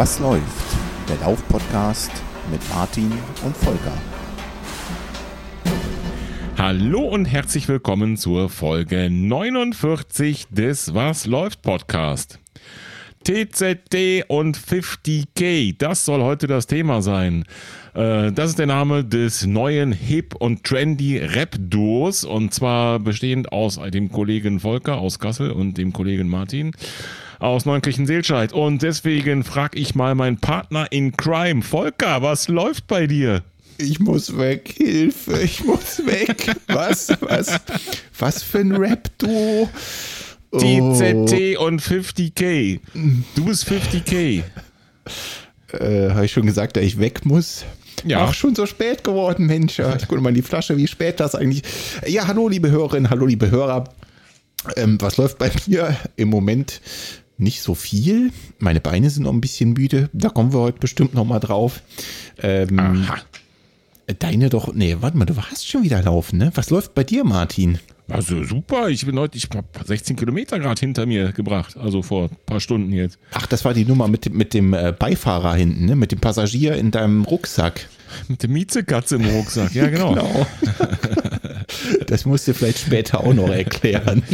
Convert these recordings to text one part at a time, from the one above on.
Was läuft? Der Lauf-Podcast mit Martin und Volker. Hallo und herzlich willkommen zur Folge 49 des Was läuft Podcast. TZD und 50K, das soll heute das Thema sein. Äh, das ist der Name des neuen Hip und Trendy Rap-Duos und zwar bestehend aus dem Kollegen Volker aus Kassel und dem Kollegen Martin aus Neunkirchen-Seelscheid. Und deswegen frage ich mal meinen Partner in Crime, Volker, was läuft bei dir? Ich muss weg, Hilfe, ich muss weg. Was, was, was für ein Rap-Duo? TZT oh. und 50k. Du bist 50k. Äh, Habe ich schon gesagt, dass ich weg muss? Ja. Ach, schon so spät geworden, Mensch. Ich gucke mal in die Flasche, wie spät das eigentlich. Ja, hallo, liebe Hörerinnen, hallo, liebe Hörer. Ähm, was läuft bei mir im Moment? Nicht so viel. Meine Beine sind noch ein bisschen müde. Da kommen wir heute bestimmt noch mal drauf. Ähm, Aha. Deine doch, nee, warte mal, du hast schon wieder laufen, ne? Was läuft bei dir, Martin? Also super, ich bin heute, ich habe 16 Kilometer gerade hinter mir gebracht, also vor ein paar Stunden jetzt. Ach, das war die Nummer mit, mit dem äh, Beifahrer hinten, ne? mit dem Passagier in deinem Rucksack. Mit der Miezekatze im Rucksack, ja genau. genau. Das musst du vielleicht später auch noch erklären.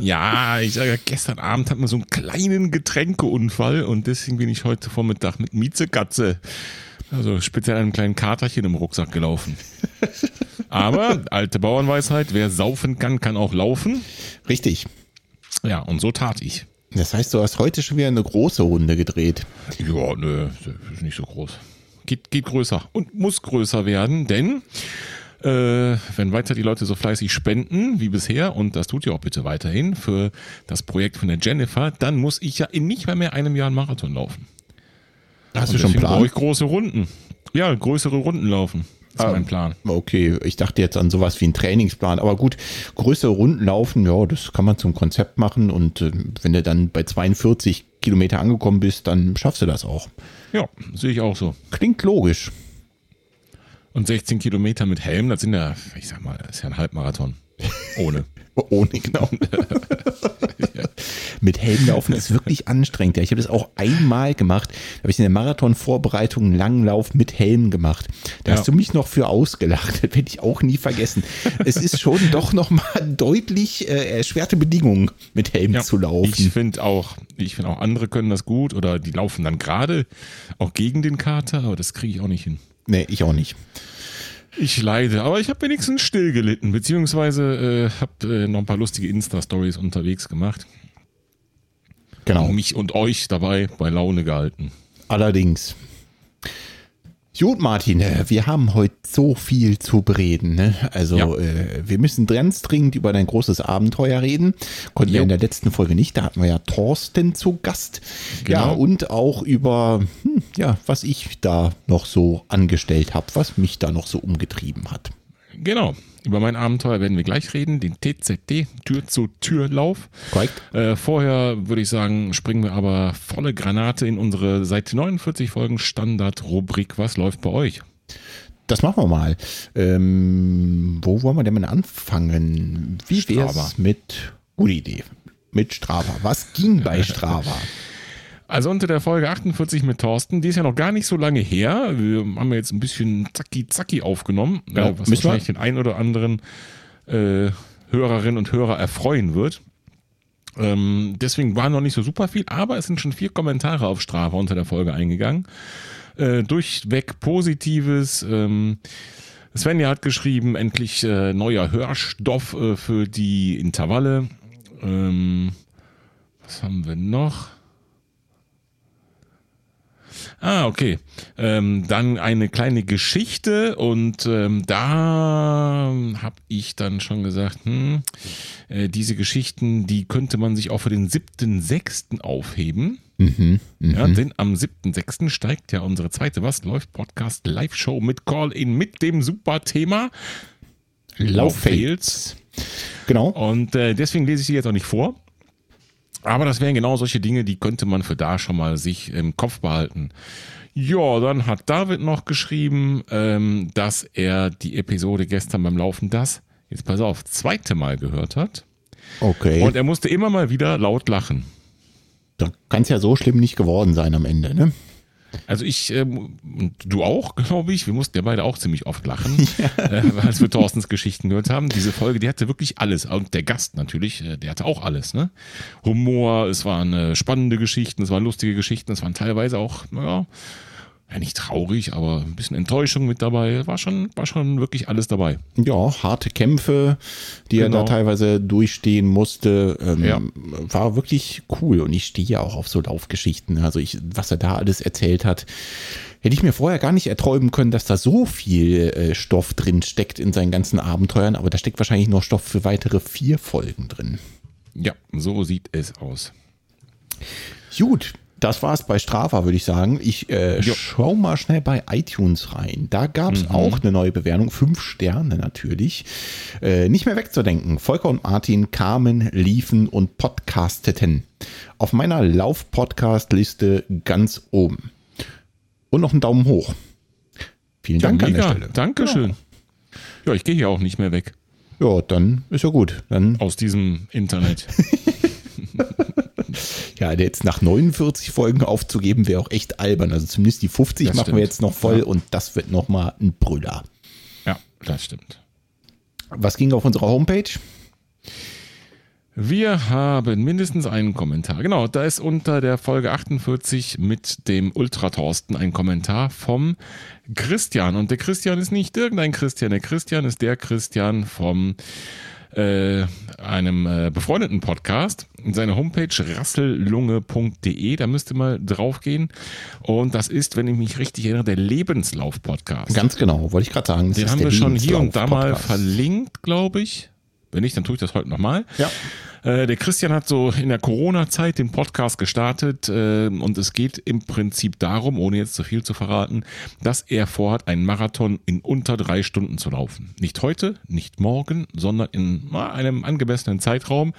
Ja, ich sage, gestern Abend hatten wir so einen kleinen Getränkeunfall und deswegen bin ich heute Vormittag mit Miezekatze also speziell einem kleinen Katerchen im Rucksack gelaufen. Aber alte Bauernweisheit, wer saufen kann, kann auch laufen. Richtig. Ja, und so tat ich. Das heißt, du hast heute schon wieder eine große Runde gedreht. Ja, nö, ist nicht so groß. Geht, geht größer und muss größer werden, denn äh, wenn weiter die Leute so fleißig spenden wie bisher, und das tut ihr auch bitte weiterhin für das Projekt von der Jennifer, dann muss ich ja in nicht mehr, mehr einem Jahr einen Marathon laufen. Hast du schon Plan? Brauche ich große Runden. Ja, größere Runden laufen. Das ist ah, mein Plan. Okay, ich dachte jetzt an sowas wie einen Trainingsplan. Aber gut, größere Runden laufen, ja, das kann man zum Konzept machen. Und äh, wenn du dann bei 42 Kilometer angekommen bist, dann schaffst du das auch. Ja, sehe ich auch so. Klingt logisch. Und 16 Kilometer mit Helm, das sind ja, ich sag mal, das ist ja ein Halbmarathon. Ohne. Ohne, genau. Mit Helm laufen ist wirklich anstrengend. Ja, ich habe das auch einmal gemacht. Da habe ich in der Marathon-Vorbereitung einen langen Lauf mit Helm gemacht. Da ja. hast du mich noch für ausgelacht. Das werde ich auch nie vergessen. es ist schon doch nochmal deutlich äh, erschwerte Bedingungen, mit Helm ja, zu laufen. Ich finde auch, ich finde auch andere können das gut oder die laufen dann gerade auch gegen den Kater, aber das kriege ich auch nicht hin. Nee, ich auch nicht. Ich leide, aber ich habe wenigstens still gelitten, beziehungsweise äh, habe äh, noch ein paar lustige Insta-Stories unterwegs gemacht. Genau. Mich und euch dabei bei Laune gehalten. Allerdings. Gut, Martin, äh, wir haben heute so viel zu bereden. Ne? Also ja. äh, wir müssen ganz dringend über dein großes Abenteuer reden. Konnten jo. wir in der letzten Folge nicht. Da hatten wir ja Thorsten zu Gast. Genau. Ja, und auch über, hm, ja, was ich da noch so angestellt habe, was mich da noch so umgetrieben hat. Genau. Über mein Abenteuer werden wir gleich reden, den TZD, Tür-zu-Tür-Lauf. Korrekt. Äh, vorher würde ich sagen, springen wir aber volle Granate in unsere seit 49 Folgen Standard-Rubrik Was läuft bei euch? Das machen wir mal. Ähm, wo wollen wir denn mal anfangen? Wie wäre es mit, gute Idee, mit Strava. Was ging bei Strava? Also unter der Folge 48 mit Thorsten, die ist ja noch gar nicht so lange her. Wir haben jetzt ein bisschen zacki zacki aufgenommen, ja, äh, was wahrscheinlich wir? den einen oder anderen äh, Hörerinnen und Hörer erfreuen wird. Ähm, deswegen war noch nicht so super viel, aber es sind schon vier Kommentare auf Strava unter der Folge eingegangen. Äh, durchweg Positives. Ähm, Svenja hat geschrieben, endlich äh, neuer Hörstoff äh, für die Intervalle. Ähm, was haben wir noch? Ah, okay. Ähm, dann eine kleine Geschichte und ähm, da habe ich dann schon gesagt, hm, äh, diese Geschichten, die könnte man sich auch für den 7.6. aufheben. Mhm, mh. ja, denn am 7.6. steigt ja unsere zweite Was läuft Podcast Live-Show mit Call-In mit dem super Thema Lauffails. Genau. Und äh, deswegen lese ich sie jetzt auch nicht vor. Aber das wären genau solche Dinge, die könnte man für da schon mal sich im Kopf behalten. Ja, dann hat David noch geschrieben, ähm, dass er die Episode gestern beim Laufen das, jetzt pass auf, zweite Mal gehört hat. Okay. Und er musste immer mal wieder laut lachen. Da kann es ja so schlimm nicht geworden sein am Ende, ne? Also ich, ähm, und du auch, glaube ich, wir mussten ja beide auch ziemlich oft lachen, ja. äh, als wir Thorstens Geschichten gehört haben. Diese Folge, die hatte wirklich alles. Und der Gast natürlich, äh, der hatte auch alles. Ne? Humor, es waren äh, spannende Geschichten, es waren lustige Geschichten, es waren teilweise auch, naja, ja nicht traurig, aber ein bisschen Enttäuschung mit dabei. War schon, war schon wirklich alles dabei. Ja, harte Kämpfe, die genau. er da genau. teilweise durchstehen musste, ähm, ja. war wirklich cool. Und ich stehe ja auch auf so Laufgeschichten. Also ich, was er da alles erzählt hat, hätte ich mir vorher gar nicht erträumen können, dass da so viel äh, Stoff drin steckt in seinen ganzen Abenteuern. Aber da steckt wahrscheinlich noch Stoff für weitere vier Folgen drin. Ja, so sieht es aus. Gut, das war es bei Strava, würde ich sagen. Ich äh, schau mal schnell bei iTunes rein. Da gab es mhm. auch eine neue Bewertung. Fünf Sterne natürlich. Äh, nicht mehr wegzudenken. Volker und Martin kamen, liefen und podcasteten. Auf meiner Lauf-Podcast-Liste ganz oben. Und noch einen Daumen hoch. Vielen Dank ja, an der Stelle. Dankeschön. Ja, ja ich gehe hier auch nicht mehr weg. Ja, dann ist ja gut. Dann Aus diesem Internet. Ja, jetzt nach 49 Folgen aufzugeben, wäre auch echt albern. Also zumindest die 50 das machen stimmt. wir jetzt noch voll ja. und das wird nochmal ein Brüller. Ja, das stimmt. Was ging auf unserer Homepage? Wir haben mindestens einen Kommentar. Genau, da ist unter der Folge 48 mit dem Ultra Thorsten ein Kommentar vom Christian. Und der Christian ist nicht irgendein Christian. Der Christian ist der Christian vom äh, einem äh, befreundeten Podcast. Seine Homepage rassellunge.de, da müsst ihr mal drauf gehen. Und das ist, wenn ich mich richtig erinnere, der Lebenslauf-Podcast. Ganz genau, wollte ich gerade sagen. Den haben wir schon hier und da mal verlinkt, glaube ich. Wenn nicht, dann tue ich das heute nochmal. Ja. Äh, der Christian hat so in der Corona-Zeit den Podcast gestartet äh, und es geht im Prinzip darum, ohne jetzt zu viel zu verraten, dass er vorhat, einen Marathon in unter drei Stunden zu laufen. Nicht heute, nicht morgen, sondern in na, einem angemessenen Zeitraum.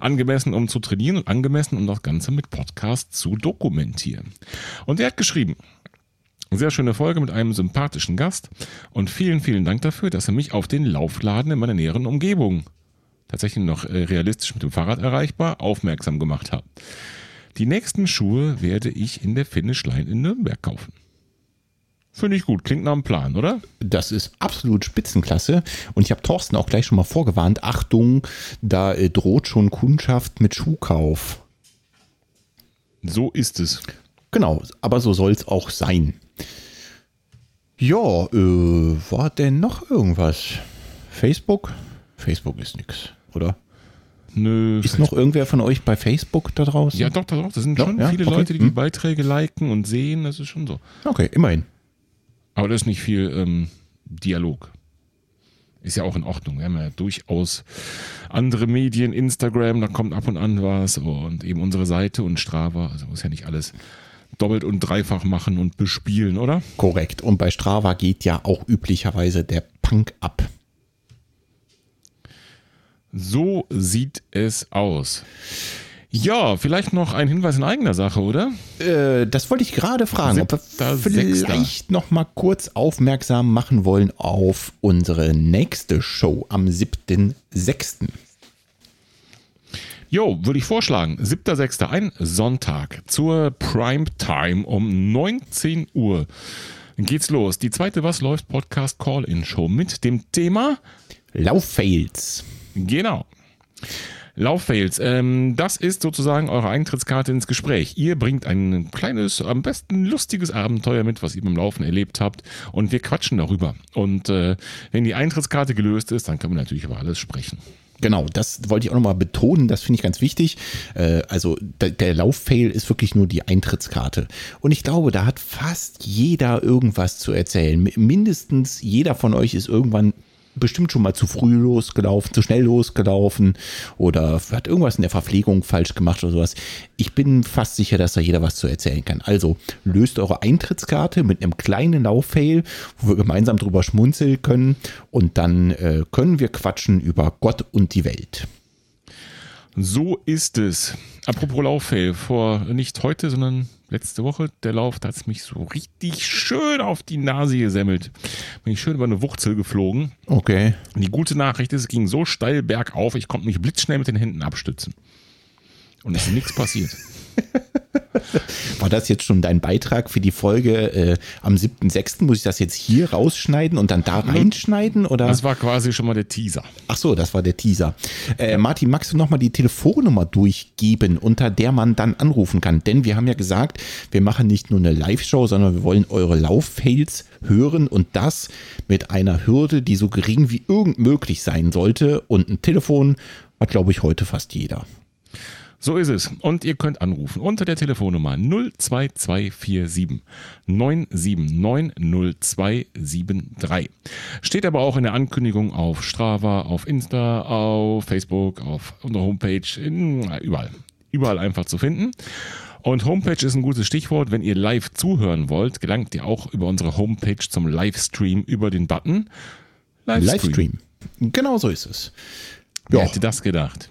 Angemessen, um zu trainieren und angemessen, um das Ganze mit Podcast zu dokumentieren. Und er hat geschrieben, sehr schöne Folge mit einem sympathischen Gast und vielen, vielen Dank dafür, dass er mich auf den Laufladen in meiner näheren Umgebung tatsächlich noch äh, realistisch mit dem Fahrrad erreichbar, aufmerksam gemacht habe. Die nächsten Schuhe werde ich in der Finish Line in Nürnberg kaufen. Finde ich gut, klingt nach einem Plan, oder? Das ist absolut Spitzenklasse. Und ich habe Thorsten auch gleich schon mal vorgewarnt. Achtung, da äh, droht schon Kundschaft mit Schuhkauf. So ist es. Genau, aber so soll es auch sein. Ja, äh, war denn noch irgendwas? Facebook? Facebook ist nix oder? Nö. Ist noch irgendwer von euch bei Facebook da draußen? Ja, doch, doch, Das sind schon ja? viele okay. Leute, die hm. die Beiträge liken und sehen. Das ist schon so. Okay, immerhin. Aber da ist nicht viel ähm, Dialog. Ist ja auch in Ordnung. Wir haben ja durchaus andere Medien, Instagram, da kommt ab und an was und eben unsere Seite und Strava. Also muss ja nicht alles doppelt und dreifach machen und bespielen, oder? Korrekt. Und bei Strava geht ja auch üblicherweise der Punk ab. So sieht es aus. Ja, vielleicht noch ein Hinweis in eigener Sache, oder? Äh, das wollte ich gerade fragen, ob wir vielleicht noch mal kurz aufmerksam machen wollen auf unsere nächste Show am 7.6. Jo, würde ich vorschlagen. 7.6. ein Sonntag zur Primetime um 19 Uhr geht's los. Die zweite Was läuft Podcast Call-In Show mit dem Thema Lauffails. Genau. Lauffails, ähm, das ist sozusagen eure Eintrittskarte ins Gespräch. Ihr bringt ein kleines, am besten lustiges Abenteuer mit, was ihr beim Laufen erlebt habt und wir quatschen darüber. Und äh, wenn die Eintrittskarte gelöst ist, dann können wir natürlich über alles sprechen. Genau, das wollte ich auch nochmal betonen, das finde ich ganz wichtig. Äh, also der, der Lauffail ist wirklich nur die Eintrittskarte. Und ich glaube, da hat fast jeder irgendwas zu erzählen. Mindestens jeder von euch ist irgendwann bestimmt schon mal zu früh losgelaufen, zu schnell losgelaufen oder hat irgendwas in der Verpflegung falsch gemacht oder sowas. Ich bin fast sicher, dass da jeder was zu erzählen kann. Also löst eure Eintrittskarte mit einem kleinen Lauffail, wo wir gemeinsam drüber schmunzeln können und dann äh, können wir quatschen über Gott und die Welt. So ist es. Apropos Lauffail, vor nicht heute, sondern letzte Woche, der Lauf, da hat es mich so richtig schön auf die Nase gesemmelt. Bin ich schön über eine Wurzel geflogen. Okay. Die gute Nachricht ist, es ging so steil bergauf, ich konnte mich blitzschnell mit den Händen abstützen. Und es ist nichts passiert. War das jetzt schon dein Beitrag für die Folge äh, am 7.6.? Muss ich das jetzt hier rausschneiden und dann da reinschneiden? Oder? Das war quasi schon mal der Teaser. Ach so, das war der Teaser. Äh, Martin, magst du nochmal die Telefonnummer durchgeben, unter der man dann anrufen kann? Denn wir haben ja gesagt, wir machen nicht nur eine Live-Show, sondern wir wollen eure Lauffails hören und das mit einer Hürde, die so gering wie irgend möglich sein sollte. Und ein Telefon hat, glaube ich, heute fast jeder. So ist es. Und ihr könnt anrufen unter der Telefonnummer 02247 979 0273. Steht aber auch in der Ankündigung auf Strava, auf Insta, auf Facebook, auf unserer Homepage, in, überall. Überall einfach zu finden. Und Homepage ist ein gutes Stichwort. Wenn ihr live zuhören wollt, gelangt ihr auch über unsere Homepage zum Livestream über den Button Livestream. Livestream. Genau so ist es. Wer ja. hätte das gedacht?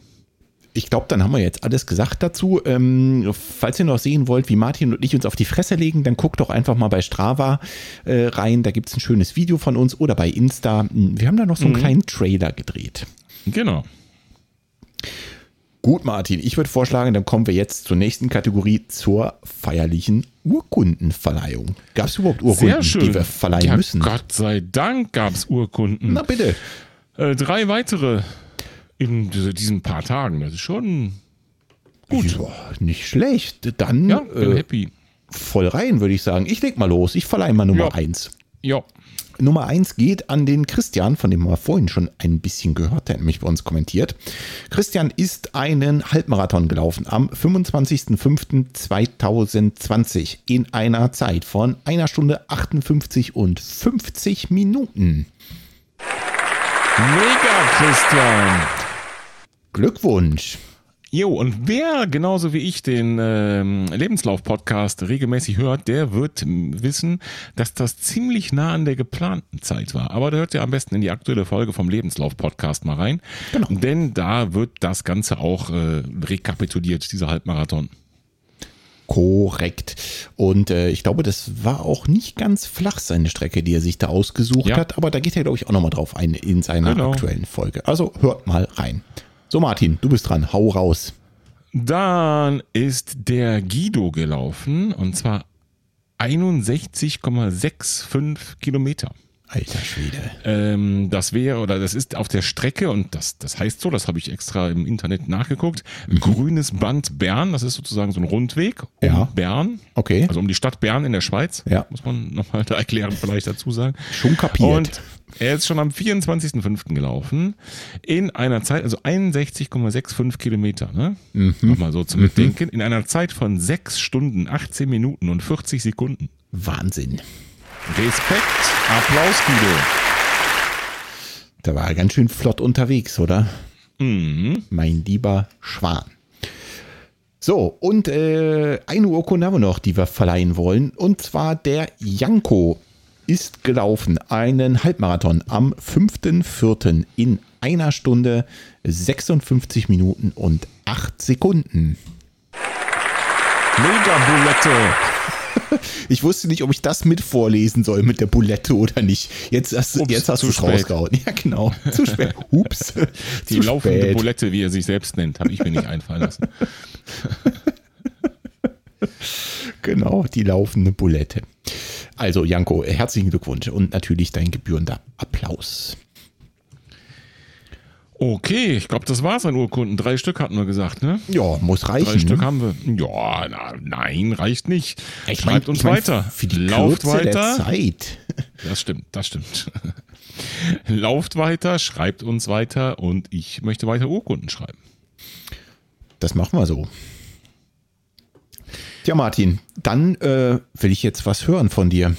Ich glaube, dann haben wir jetzt alles gesagt dazu. Ähm, falls ihr noch sehen wollt, wie Martin und ich uns auf die Fresse legen, dann guckt doch einfach mal bei Strava äh, rein. Da gibt es ein schönes Video von uns oder bei Insta. Wir haben da noch so einen mhm. kleinen Trailer gedreht. Genau. Gut, Martin, ich würde vorschlagen, dann kommen wir jetzt zur nächsten Kategorie, zur feierlichen Urkundenverleihung. Gab es überhaupt Urkunden, die wir verleihen ja, müssen? Gott sei Dank gab es Urkunden. Na bitte. Äh, drei weitere in diesen paar Tagen. Das ist schon gut. Ja, nicht schlecht. Dann ja, bin äh, happy. voll rein, würde ich sagen. Ich leg mal los. Ich verleihe mal Nummer ja. eins. Ja. Nummer eins geht an den Christian, von dem wir vorhin schon ein bisschen gehört, der nämlich bei uns kommentiert. Christian ist einen Halbmarathon gelaufen am 25.05.2020 in einer Zeit von einer Stunde 58 und 50 Minuten. Mega, Christian. Glückwunsch. Jo, und wer genauso wie ich den ähm, Lebenslauf-Podcast regelmäßig hört, der wird wissen, dass das ziemlich nah an der geplanten Zeit war. Aber da hört ihr am besten in die aktuelle Folge vom Lebenslauf-Podcast mal rein. Genau. Denn da wird das Ganze auch äh, rekapituliert, dieser Halbmarathon. Korrekt. Und äh, ich glaube, das war auch nicht ganz flach, seine Strecke, die er sich da ausgesucht ja. hat. Aber da geht er, glaube ich, auch nochmal drauf ein in seiner genau. aktuellen Folge. Also hört mal rein. So, Martin, du bist dran. Hau raus. Dann ist der Guido gelaufen und zwar 61,65 Kilometer. Alter Schwede. Ähm, das wäre, oder das ist auf der Strecke, und das, das heißt so, das habe ich extra im Internet nachgeguckt, mhm. grünes Band Bern, das ist sozusagen so ein Rundweg um ja. Bern. Okay. Also um die Stadt Bern in der Schweiz. Ja. Muss man nochmal da erklären, vielleicht dazu sagen. Schon kapiert. Und er ist schon am 24.05. gelaufen, in einer Zeit, also 61,65 Kilometer, ne? Mhm. Nochmal so zum mhm. In einer Zeit von 6 Stunden, 18 Minuten und 40 Sekunden. Wahnsinn. Respekt, Applaus, Guido. Da war er ganz schön flott unterwegs, oder? Mhm. Mein lieber Schwan. So, und äh, eine Urkunde haben wir noch, die wir verleihen wollen. Und zwar der Janko ist gelaufen. Einen Halbmarathon am 5.4. in einer Stunde 56 Minuten und 8 Sekunden. Mega Bulette. Ich wusste nicht, ob ich das mit vorlesen soll mit der Bulette oder nicht. Jetzt hast, Ups, jetzt hast du es rausgehauen. Ja, genau. Zu spät. Ups. Die zu laufende spät. Bulette, wie er sich selbst nennt, habe ich mir nicht einfallen lassen. genau, die laufende Bulette. Also, Janko, herzlichen Glückwunsch und natürlich dein gebührender Applaus. Okay, ich glaube, das war's an Urkunden. Drei Stück hatten wir gesagt, ne? Ja, muss reichen. Drei Stück haben wir. Ja, na, nein, reicht nicht. Ich Schreibt mein, uns mein, weiter. Für die Lauft Kürze weiter. Der Zeit. Das stimmt, das stimmt. Lauft weiter, schreibt uns weiter und ich möchte weiter Urkunden schreiben. Das machen wir so. Tja, Martin, dann äh, will ich jetzt was hören von dir.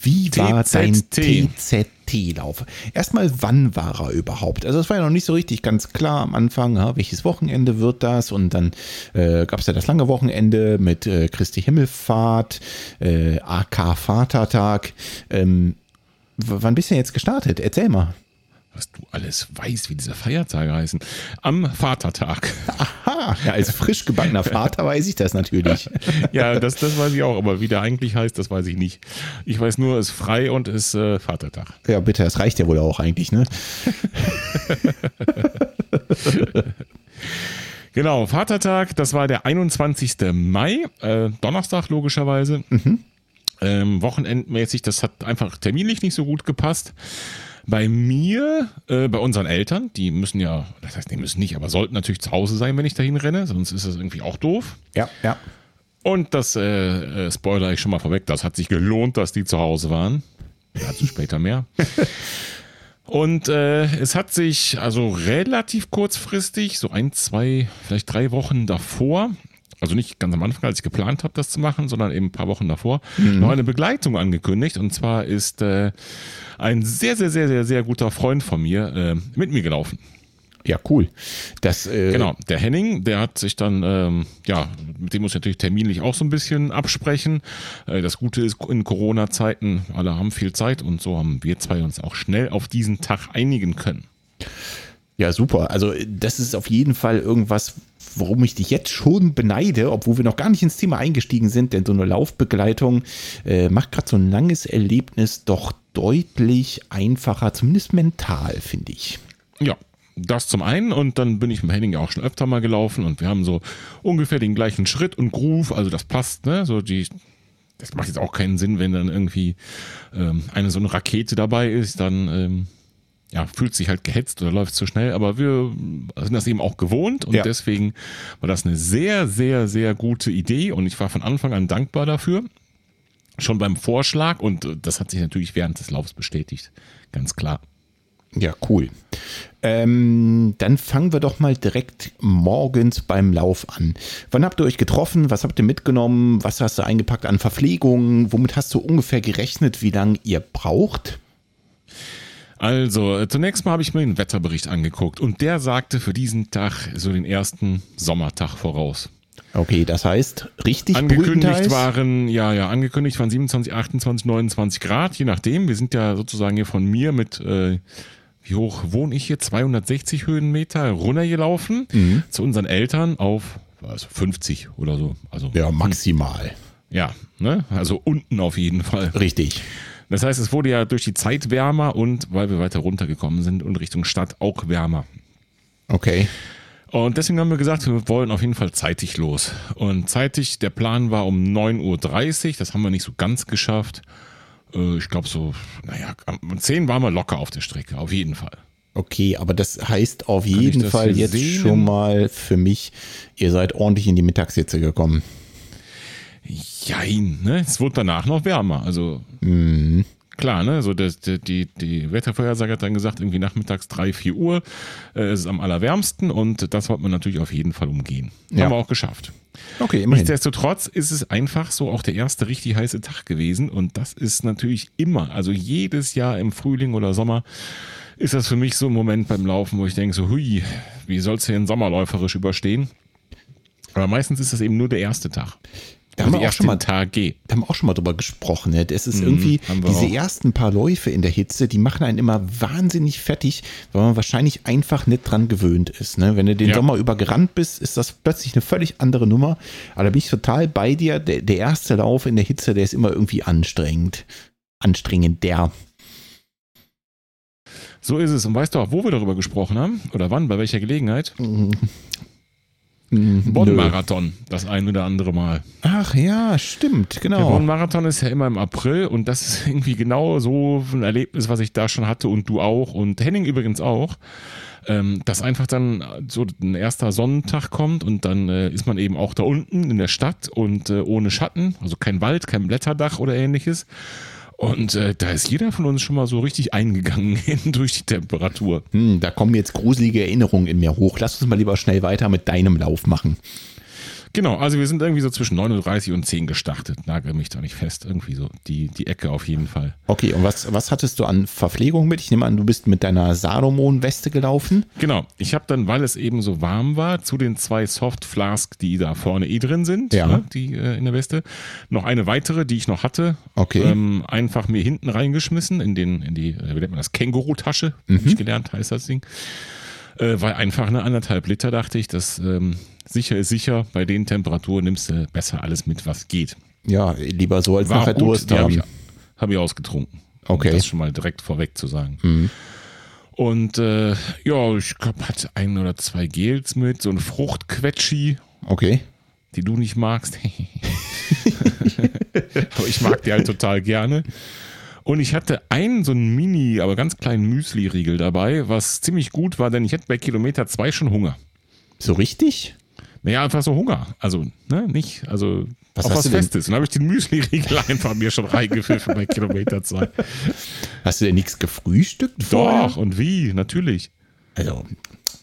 Wie war dein TZT-Lauf? Erstmal, wann war er überhaupt? Also es war ja noch nicht so richtig ganz klar am Anfang, ja, welches Wochenende wird das? Und dann äh, gab es ja das lange Wochenende mit äh, Christi Himmelfahrt, äh, AK Vatertag. Ähm, wann bist du denn jetzt gestartet? Erzähl mal was du alles weißt, wie diese Feiertage heißen. Am Vatertag. Aha, ja, als frisch gebackener Vater weiß ich das natürlich. ja, das, das weiß ich auch, aber wie der eigentlich heißt, das weiß ich nicht. Ich weiß nur, es ist frei und es ist äh, Vatertag. Ja, bitte, das reicht ja wohl auch eigentlich, ne? Genau, Vatertag, das war der 21. Mai, äh, Donnerstag logischerweise. Mhm. Ähm, wochenendmäßig, das hat einfach terminlich nicht so gut gepasst. Bei mir, äh, bei unseren Eltern, die müssen ja, das heißt, die müssen nicht, aber sollten natürlich zu Hause sein, wenn ich dahin renne, sonst ist das irgendwie auch doof. Ja, ja. Und das äh, äh, spoiler ich schon mal vorweg, das hat sich gelohnt, dass die zu Hause waren. Dazu später mehr. Und äh, es hat sich also relativ kurzfristig, so ein, zwei, vielleicht drei Wochen davor, also nicht ganz am Anfang, als ich geplant habe, das zu machen, sondern eben ein paar Wochen davor, mhm. noch eine Begleitung angekündigt. Und zwar ist äh, ein sehr, sehr, sehr, sehr, sehr guter Freund von mir äh, mit mir gelaufen. Ja, cool. Das, äh genau, der Henning, der hat sich dann, ähm, ja, mit dem muss ich natürlich terminlich auch so ein bisschen absprechen. Äh, das Gute ist, in Corona-Zeiten, alle haben viel Zeit und so haben wir zwei uns auch schnell auf diesen Tag einigen können. Ja, super. Also das ist auf jeden Fall irgendwas, worum ich dich jetzt schon beneide, obwohl wir noch gar nicht ins Thema eingestiegen sind, denn so eine Laufbegleitung äh, macht gerade so ein langes Erlebnis doch deutlich einfacher, zumindest mental, finde ich. Ja, das zum einen und dann bin ich mit Henning ja auch schon öfter mal gelaufen und wir haben so ungefähr den gleichen Schritt und Groove, also das passt, ne? So die, das macht jetzt auch keinen Sinn, wenn dann irgendwie ähm, eine so eine Rakete dabei ist, dann ähm, ja, fühlt sich halt gehetzt oder läuft zu schnell, aber wir sind das eben auch gewohnt und ja. deswegen war das eine sehr, sehr, sehr gute Idee und ich war von Anfang an dankbar dafür. Schon beim Vorschlag und das hat sich natürlich während des Laufs bestätigt, ganz klar. Ja, cool. Ähm, dann fangen wir doch mal direkt morgens beim Lauf an. Wann habt ihr euch getroffen? Was habt ihr mitgenommen? Was hast du eingepackt an Verpflegung? Womit hast du ungefähr gerechnet, wie lange ihr braucht? Also, äh, zunächst mal habe ich mir den Wetterbericht angeguckt und der sagte für diesen Tag so den ersten Sommertag voraus. Okay, das heißt richtig angekündigt waren ja ja angekündigt waren 27, 28, 29 Grad, je nachdem. Wir sind ja sozusagen hier von mir mit äh, wie hoch wohne ich hier 260 Höhenmeter runtergelaufen mhm. zu unseren Eltern auf also 50 oder so. Also ja maximal. Ja, ne? Also unten auf jeden Fall. Richtig. Das heißt, es wurde ja durch die Zeit wärmer und weil wir weiter runtergekommen sind und Richtung Stadt auch wärmer. Okay. Und deswegen haben wir gesagt, wir wollen auf jeden Fall zeitig los. Und zeitig, der Plan war um 9.30 Uhr, das haben wir nicht so ganz geschafft. Äh, ich glaube so, naja, um 10 waren wir locker auf der Strecke, auf jeden Fall. Okay, aber das heißt auf jeden Fall jetzt sehen? schon mal für mich, ihr seid ordentlich in die Mittagssitze gekommen. Jein, ne? Es wurde danach noch wärmer. Also mhm. klar, ne? So das, die, die Wettervorhersage hat dann gesagt, irgendwie nachmittags 3, 4 Uhr äh, ist es am allerwärmsten und das wollte man natürlich auf jeden Fall umgehen. Ja. Haben wir auch geschafft. Okay, immerhin. Nichtsdestotrotz ist es einfach so auch der erste richtig heiße Tag gewesen und das ist natürlich immer, also jedes Jahr im Frühling oder Sommer ist das für mich so ein Moment beim Laufen, wo ich denke so, hui, wie sollst du den Sommer läuferisch überstehen? Aber meistens ist das eben nur der erste Tag. Da haben, wir auch schon mal, Tage. da haben wir auch schon mal drüber gesprochen. Ne? Es ist mhm, irgendwie, diese auch. ersten paar Läufe in der Hitze, die machen einen immer wahnsinnig fertig, weil man wahrscheinlich einfach nicht dran gewöhnt ist. Ne? Wenn du den ja. Sommer über gerannt bist, ist das plötzlich eine völlig andere Nummer. Aber da bin ich total bei dir. Der, der erste Lauf in der Hitze, der ist immer irgendwie anstrengend. Anstrengend, der. So ist es. Und weißt du auch, wo wir darüber gesprochen haben? Oder wann? Bei welcher Gelegenheit? Mhm. Mhm. Bonn-Marathon, das ein oder andere Mal. Ach ja, stimmt, genau. Der Bonn-Marathon ist ja immer im April und das ist irgendwie genau so ein Erlebnis, was ich da schon hatte und du auch und Henning übrigens auch. Ähm, dass einfach dann so ein erster Sonnentag kommt und dann äh, ist man eben auch da unten in der Stadt und äh, ohne Schatten, also kein Wald, kein Blätterdach oder ähnliches. Und äh, da ist jeder von uns schon mal so richtig eingegangen durch die Temperatur. Hm, da kommen jetzt gruselige Erinnerungen in mir hoch. Lass uns mal lieber schnell weiter mit deinem Lauf machen. Genau, also wir sind irgendwie so zwischen 39 und 10 gestartet. Nagel mich da nicht fest. Irgendwie so die, die Ecke auf jeden Fall. Okay, und was, was hattest du an Verpflegung mit? Ich nehme an, du bist mit deiner Salomon-Weste gelaufen. Genau, ich habe dann, weil es eben so warm war, zu den zwei Soft Flask, die da vorne eh drin sind, ja. ne, die äh, in der Weste, noch eine weitere, die ich noch hatte. Okay. Ähm, einfach mir hinten reingeschmissen in, den, in die, äh, wie nennt man das, Känguru-Tasche, mhm. habe ich gelernt, heißt das Ding. Äh, weil einfach eine anderthalb Liter, dachte ich, das ähm, sicher ist sicher. Bei den Temperaturen nimmst du besser alles mit, was geht. Ja, lieber so als War nachher gut, Durst haben. Habe ich, hab ich ausgetrunken. Okay. Um das schon mal direkt vorweg zu sagen. Mhm. Und äh, ja, ich glaube, hatte ein oder zwei Gels mit, so ein Fruchtquetschi. Okay. Die du nicht magst. aber ich mag die halt total gerne. Und ich hatte einen so einen Mini, aber ganz kleinen Müsli-Riegel dabei, was ziemlich gut war, denn ich hatte bei Kilometer zwei schon Hunger. So richtig? Naja, einfach so Hunger. Also, ne, nicht, also was auf was Festes. Und dann habe ich den Müsli-Riegel einfach mir schon reingepfiffen bei Kilometer zwei. Hast du denn nichts gefrühstückt vorher? Doch, und wie, natürlich. Also,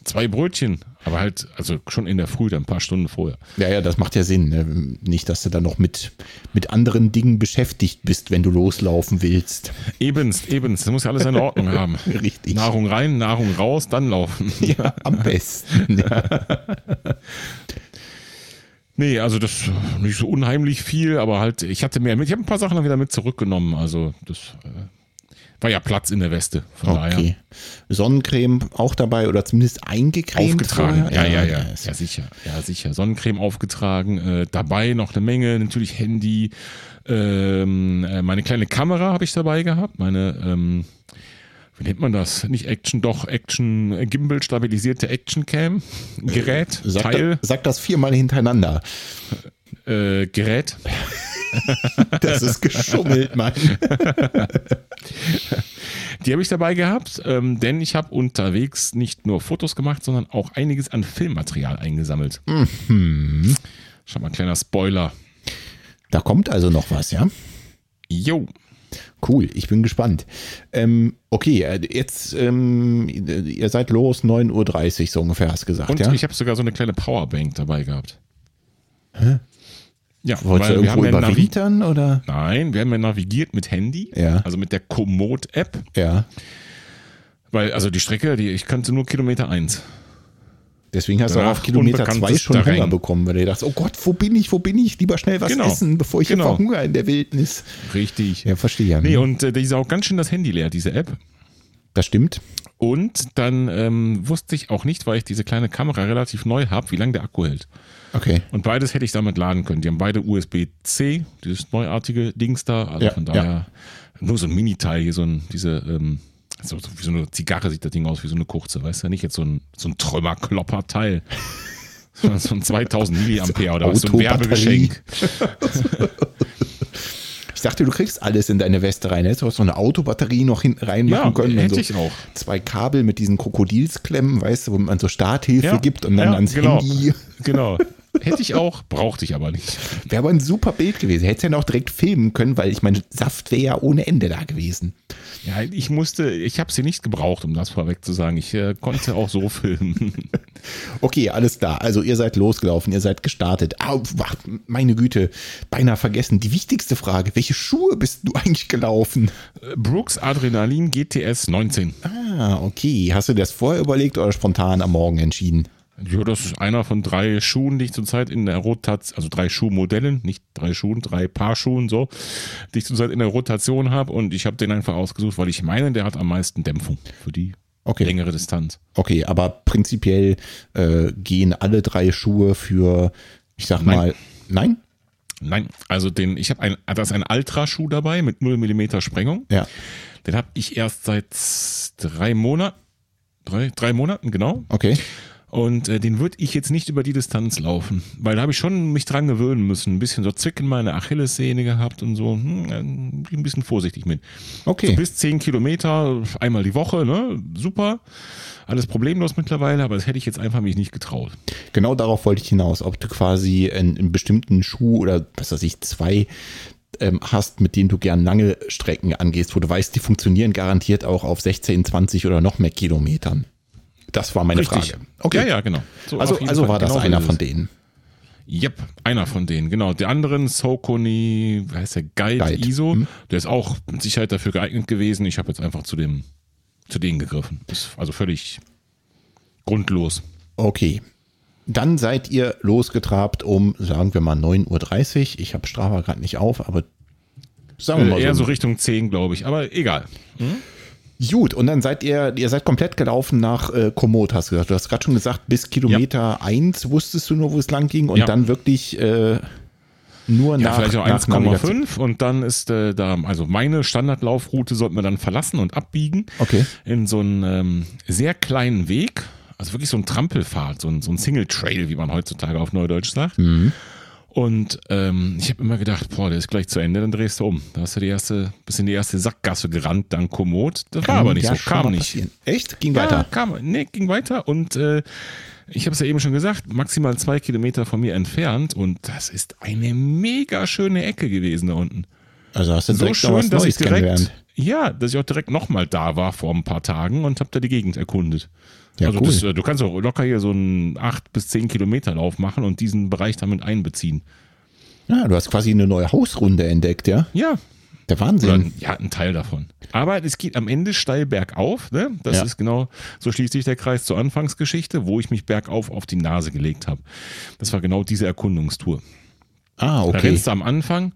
zwei Brötchen, aber halt, also schon in der Früh, dann ein paar Stunden vorher. Ja, ja, das macht ja Sinn. Ne? Nicht, dass du dann noch mit, mit anderen Dingen beschäftigt bist, wenn du loslaufen willst. Ebenst, ebenst. Das muss ja alles eine Ordnung haben. Richtig. Nahrung rein, Nahrung raus, dann laufen. Ja, am besten. Ja. Nee, also das nicht so unheimlich viel, aber halt, ich hatte mehr mit. Ich habe ein paar Sachen dann wieder mit zurückgenommen. Also das äh, war ja Platz in der Weste. Von okay. daher. Sonnencreme auch dabei oder zumindest eingecremt? Aufgetragen, ja, ja, ja, ja, ja, sicher. Ja, sicher. Sonnencreme aufgetragen. Äh, dabei noch eine Menge, natürlich Handy. Ähm, äh, meine kleine Kamera habe ich dabei gehabt. Meine, ähm, wie nennt man das? Nicht Action, doch Action, äh, Gimbal stabilisierte Action Cam. Gerät, äh, sag Teil. Da, sag das viermal hintereinander. Äh, Gerät. das ist geschummelt, Mann. Die habe ich dabei gehabt, ähm, denn ich habe unterwegs nicht nur Fotos gemacht, sondern auch einiges an Filmmaterial eingesammelt. Mhm. Schau mal, ein kleiner Spoiler. Da kommt also noch was, ja? Jo. Cool, ich bin gespannt. Ähm, okay, äh, jetzt, ähm, ihr seid los, 9.30 Uhr so ungefähr, hast du gesagt. Und ja? ich habe sogar so eine kleine Powerbank dabei gehabt. Hä? Ja, Wolltest du irgendwo überwintern oder? Nein, wir haben ja navigiert mit Handy, ja. also mit der Komoot-App. Ja. Weil, also die Strecke, die, ich kannte nur Kilometer 1. Deswegen hast du auch auf Kilometer 2 schon Terrain. Hunger bekommen, weil du dachtest, oh Gott, wo bin ich, wo bin ich? Lieber schnell was genau. essen, bevor ich genau. hier verhungere in der Wildnis. Richtig. Ja, verstehe ja. Nee, und äh, die ist auch ganz schön das Handy leer, diese App. Das stimmt. Und dann ähm, wusste ich auch nicht, weil ich diese kleine Kamera relativ neu habe, wie lange der Akku hält. Okay. Und beides hätte ich damit laden können. Die haben beide USB-C, dieses neuartige Dings da. Also ja, von daher ja. nur so ein Mini-Teil hier, so ein, diese, ähm, so, wie so eine Zigarre sieht das Ding aus, wie so eine kurze, weißt du? Nicht jetzt so ein, so ein Trümmerklopper-Teil. so ein 2000 Milliampere oder was, so ein Werbegeschenk. Ich dachte, du kriegst alles in deine Weste rein. Hättest du auch so eine Autobatterie noch hinten reinmachen ja, können. Hätte so ich auch. Zwei Kabel mit diesen Krokodilsklemmen, weißt du, wo man so Starthilfe ja, gibt und dann ja, ans genau, Handy. Genau. Hätte ich auch, brauchte ich aber nicht. Wäre aber ein super Bild gewesen. Hättest ja noch direkt filmen können, weil ich meine, Saft wäre ja ohne Ende da gewesen. Ja, ich musste, ich habe sie nicht gebraucht, um das vorweg zu sagen. Ich äh, konnte auch so filmen. Okay, alles klar. Also ihr seid losgelaufen, ihr seid gestartet. Oh, meine Güte, beinahe vergessen. Die wichtigste Frage, welche Schuhe bist du eigentlich gelaufen? Brooks Adrenalin GTS 19. Ah, okay. Hast du das vorher überlegt oder spontan am Morgen entschieden? Ja, das ist einer von drei Schuhen, die ich zurzeit in der Rotation, also drei Schuhmodellen, nicht drei Schuhen, drei Paar Schuhen so, die ich zurzeit in der Rotation habe und ich habe den einfach ausgesucht, weil ich meine, der hat am meisten Dämpfung für die okay. längere Distanz. Okay, aber prinzipiell äh, gehen alle drei Schuhe für, ich sag nein. mal, nein? Nein, also den, ich habe ein, da ist ein Ultraschuh dabei mit 0 mm Sprengung. Ja. Den habe ich erst seit drei Monaten, drei, drdrei Monaten, genau. Okay. Und äh, den würde ich jetzt nicht über die Distanz laufen, weil da habe ich schon mich dran gewöhnen müssen. Ein bisschen so Zwicken meine Achillessehne gehabt und so. Hm, ein bisschen vorsichtig mit. Okay. So bis 10 Kilometer, einmal die Woche, ne? Super. Alles problemlos mittlerweile, aber das hätte ich jetzt einfach mich nicht getraut. Genau darauf wollte ich hinaus, ob du quasi einen, einen bestimmten Schuh oder was weiß ich, zwei ähm, hast, mit denen du gern lange Strecken angehst, wo du weißt, die funktionieren garantiert auch auf 16, 20 oder noch mehr Kilometern. Das war meine Richtig. Frage. Okay. Ja, ja, genau. So also also war das genau einer von denen. Yep, einer von denen, genau. Der anderen, Sokoni, wie heißt der, Guide, Guide. ISO, hm. der ist auch mit Sicherheit dafür geeignet gewesen. Ich habe jetzt einfach zu dem, zu denen gegriffen. Ist also völlig grundlos. Okay. Dann seid ihr losgetrabt um, sagen wir mal, 9.30 Uhr. Ich habe Strava gerade nicht auf, aber sagen wir mal. Äh, eher so, so Richtung 10, glaube ich, aber egal. Hm? Gut, und dann seid ihr, ihr seid komplett gelaufen nach äh, Komoot, hast du gesagt. Du hast gerade schon gesagt, bis Kilometer ja. 1 wusstest du nur, wo es lang ging und ja. dann wirklich äh, Nur ja, nach, vielleicht auch nach Navigation. 1,5 und dann ist äh, da, also meine Standardlaufroute sollten wir dann verlassen und abbiegen Okay. in so einen ähm, sehr kleinen Weg, also wirklich so ein Trampelpfad, so ein, so ein Single Trail, wie man heutzutage auf Neudeutsch sagt. Mhm. Und ähm, ich habe immer gedacht, boah, der ist gleich zu Ende, dann drehst du um. Da hast du die erste, bis in die erste Sackgasse gerannt, dann Komoot. Das war aber nicht ja so, kam nicht. passieren. Echt? Ging Ja, weiter. kam, nee, ging weiter und äh, ich habe es ja eben schon gesagt, maximal zwei Kilometer von mir entfernt und das ist eine mega schöne Ecke gewesen da unten. Also hast du So schön, dass Neues ich direkt, ja, dass ich auch direkt nochmal da war vor ein paar Tagen und habe da die Gegend erkundet. Ja, also cool. das, äh, du kannst auch locker hier so einen 8 bis 10 Kilometer Lauf machen und diesen Bereich damit einbeziehen. Ja, du hast quasi eine neue Hausrunde entdeckt, ja? Ja, Der oder Wahnsinn. ein- ja, ein Teil davon. Aber es geht am Ende steil bergauf. Ne? Das Ja. ist genau, so schließt sich der Kreis zur Anfangsgeschichte, wo ich mich bergauf auf die Nase gelegt habe. Das war genau diese Erkundungstour. Ah, Da okay. rennst du am Anfang,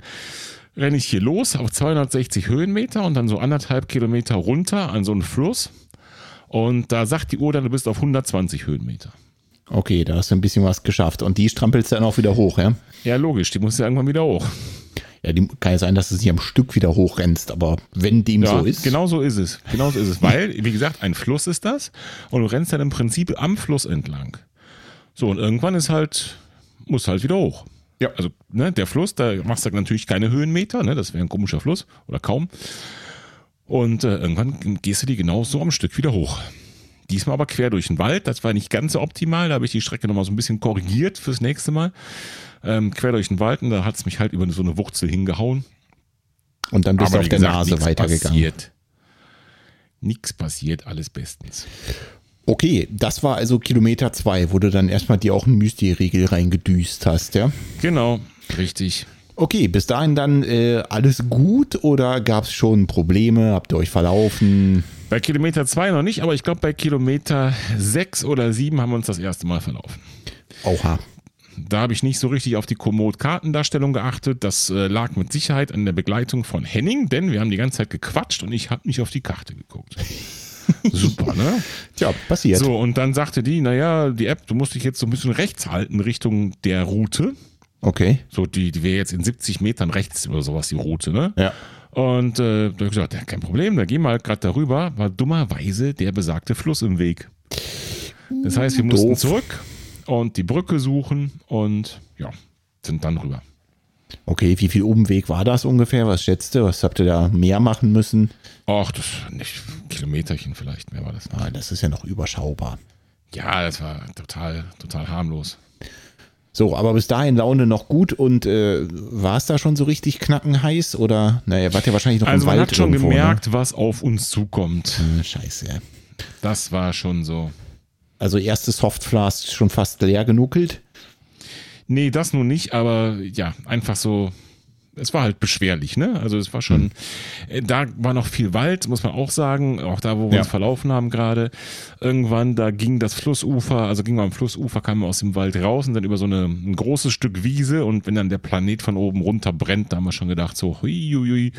renne ich hier los auf 260 Höhenmeter und dann so anderthalb Kilometer runter an so einen Fluss. Und da sagt die Uhr dann, du bist auf 120 Höhenmeter. Okay, da hast du ein bisschen was geschafft. Und die strampelst du dann auch wieder hoch, ja? Ja, logisch, die muss ja irgendwann wieder hoch. Ja, die, kann ja sein, dass du sie am Stück wieder hochrennst, aber wenn dem Ja, so ist. genau so ist es. Genau so ist es. Weil, wie gesagt, ein Fluss ist das und du rennst dann im Prinzip am Fluss entlang. So, und irgendwann ist halt, muss halt wieder hoch. Ja. Also, ne, der Fluss, da machst du natürlich keine Höhenmeter, ne, das wäre ein komischer Fluss oder kaum. Und äh, irgendwann gehst du die genau so am Stück wieder hoch. Diesmal aber quer durch den Wald, das war nicht ganz so optimal, da habe ich die Strecke nochmal so ein bisschen korrigiert fürs nächste Mal. Ähm, quer durch den Wald und da hat es mich halt über so eine Wurzel hingehauen. Und dann bist du auf der gesagt, Nase weitergegangen. Passiert. Nichts passiert, alles bestens. Okay, das war also Kilometer zwei, wo du dann erstmal dir auch einen Müsli-Riegel reingedüst hast, ja? Genau, richtig. Okay, bis dahin dann äh, alles gut oder gab es schon Probleme? Habt ihr euch verlaufen? Bei Kilometer 2 noch nicht, aber ich glaube, bei Kilometer 6 oder 7 haben wir uns das erste Mal verlaufen. Oha. Da habe ich nicht so richtig auf die Komoot-Kartendarstellung geachtet. Das äh, lag mit Sicherheit an der Begleitung von Henning, denn wir haben die ganze Zeit gequatscht und ich habe nicht auf die Karte geguckt. Super, ne? Tja, passiert. So, und dann sagte die, naja, die App, du musst dich jetzt so ein bisschen rechts halten Richtung der Route. Okay. So, die, die wäre jetzt in 70 Metern rechts oder sowas, die Route, ne? Ja. Und äh, da hab ich gesagt, ja, kein Problem, da gehen wir halt gerade darüber. War dummerweise der besagte Fluss im Weg. Das heißt, wir mussten Doof. zurück und die Brücke suchen und ja, sind dann rüber. Okay, wie viel Umweg war das ungefähr? Was schätzt du? Was habt ihr da mehr machen müssen? Ach, das nicht Kilometerchen vielleicht, mehr war das. Ah, das ist ja noch überschaubar. Ja, das war total, total harmlos. So, aber bis dahin Laune noch gut und äh, war es da schon so richtig knackenheiß oder? Naja, wart ihr wahrscheinlich noch Also im man Wald hat schon irgendwo, gemerkt, was auf uns zukommt. Ne? Hm, Scheiße. ja. Das war schon so. Also erste Softflask schon fast leer genuckelt. Nee, das nun nicht, aber ja, einfach so. Es war halt beschwerlich, ne? Also es war schon, äh, da war noch viel Wald, muss man auch sagen, auch da, wo wir Ja. uns verlaufen haben gerade. Irgendwann, da ging das Flussufer, also ging man am Flussufer, kam man aus dem Wald raus und dann über so eine, ein großes Stück Wiese und wenn dann der Planet von oben runter brennt, da haben wir schon gedacht, so, hui, hui, hui,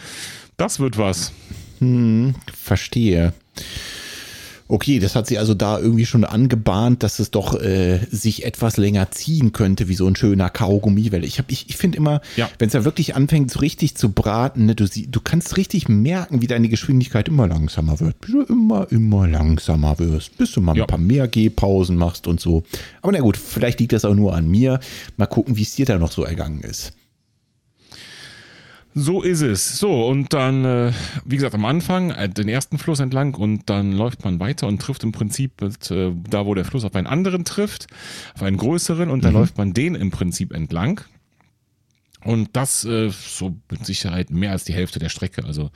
das wird was. Verstehe. Okay, das hat sie also da irgendwie schon angebahnt, dass es doch äh, sich etwas länger ziehen könnte, wie so ein schöner Kaugummi. Weil ich, hab- ich, ich finde immer, Ja. wenn es da wirklich anfängt, so richtig zu braten, ne, du, du kannst richtig merken, wie deine Geschwindigkeit immer langsamer wird. Bis du immer, immer langsamer wirst, bis du mal Ja. ein paar mehr Gehpausen machst und so. Aber na gut, vielleicht liegt das auch nur an mir. Mal gucken, wie es dir da noch so ergangen ist. So ist es. So, und dann, äh, wie gesagt, am Anfang äh, den ersten Fluss entlang und dann läuft man weiter und trifft im Prinzip mit, äh, da, wo der Fluss auf einen anderen trifft, auf einen größeren und dann läuft man den im Prinzip entlang. Und das äh, so mit Sicherheit mehr als die Hälfte der Strecke, also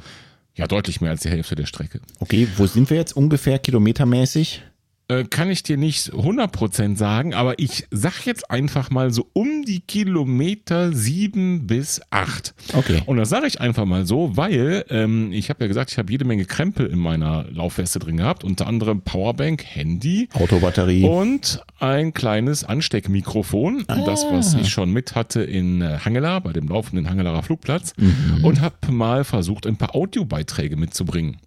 ja, deutlich mehr als die Hälfte der Strecke. Okay, wo sind wir jetzt ungefähr kilometermäßig? Äh, kann ich dir nicht 100% sagen, aber ich sag jetzt einfach mal so um die Kilometer 7 bis 8. Okay. Und das sage ich einfach mal so, weil ähm, ich habe ja gesagt, ich habe jede Menge Krempel in meiner Laufweste drin gehabt, unter anderem Powerbank, Handy Autobatterie. und ein kleines Ansteckmikrofon, das was ich schon mit hatte in äh, Hangela, bei dem laufenden Hangelarer Flugplatz und habe mal versucht, ein paar Audiobeiträge mitzubringen.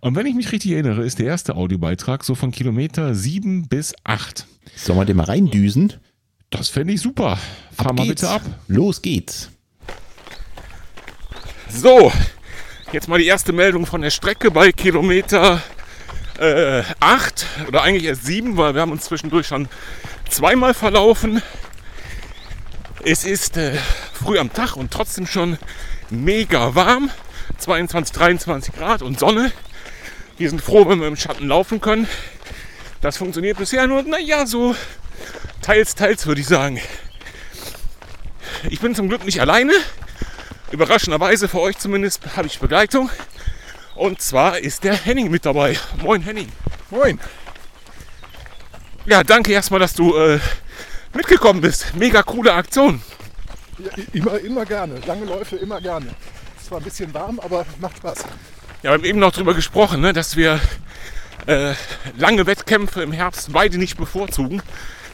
Und wenn ich mich richtig erinnere, ist der erste Audiobeitrag so von Kilometer 7 bis 8. Sollen wir den mal reindüsen? Das fänd ich super. Fahr Ab mal geht's. bitte ab. Los geht's. So, jetzt mal die erste Meldung von der Strecke bei Kilometer äh, 8 oder eigentlich erst 7, weil wir haben uns zwischendurch schon zweimal verlaufen. Es ist äh, früh am Tag und trotzdem schon mega warm. 22, 23 Grad und Sonne. Wir sind froh, wenn wir im Schatten laufen können. Das funktioniert bisher nur, naja, so teils, teils würde ich sagen. Ich bin zum Glück nicht alleine. Überraschenderweise für euch zumindest habe ich Begleitung. Und zwar ist der Henning mit dabei. Moin Henning. Moin. Ja, danke erstmal, dass du äh, mitgekommen bist. Mega coole Aktion. Ja, immer, immer gerne. Lange Läufe immer gerne. Es war ein bisschen warm, aber macht Spaß. Ja, wir haben eben noch darüber gesprochen, ne, dass wir äh, lange Wettkämpfe im Herbst beide nicht bevorzugen,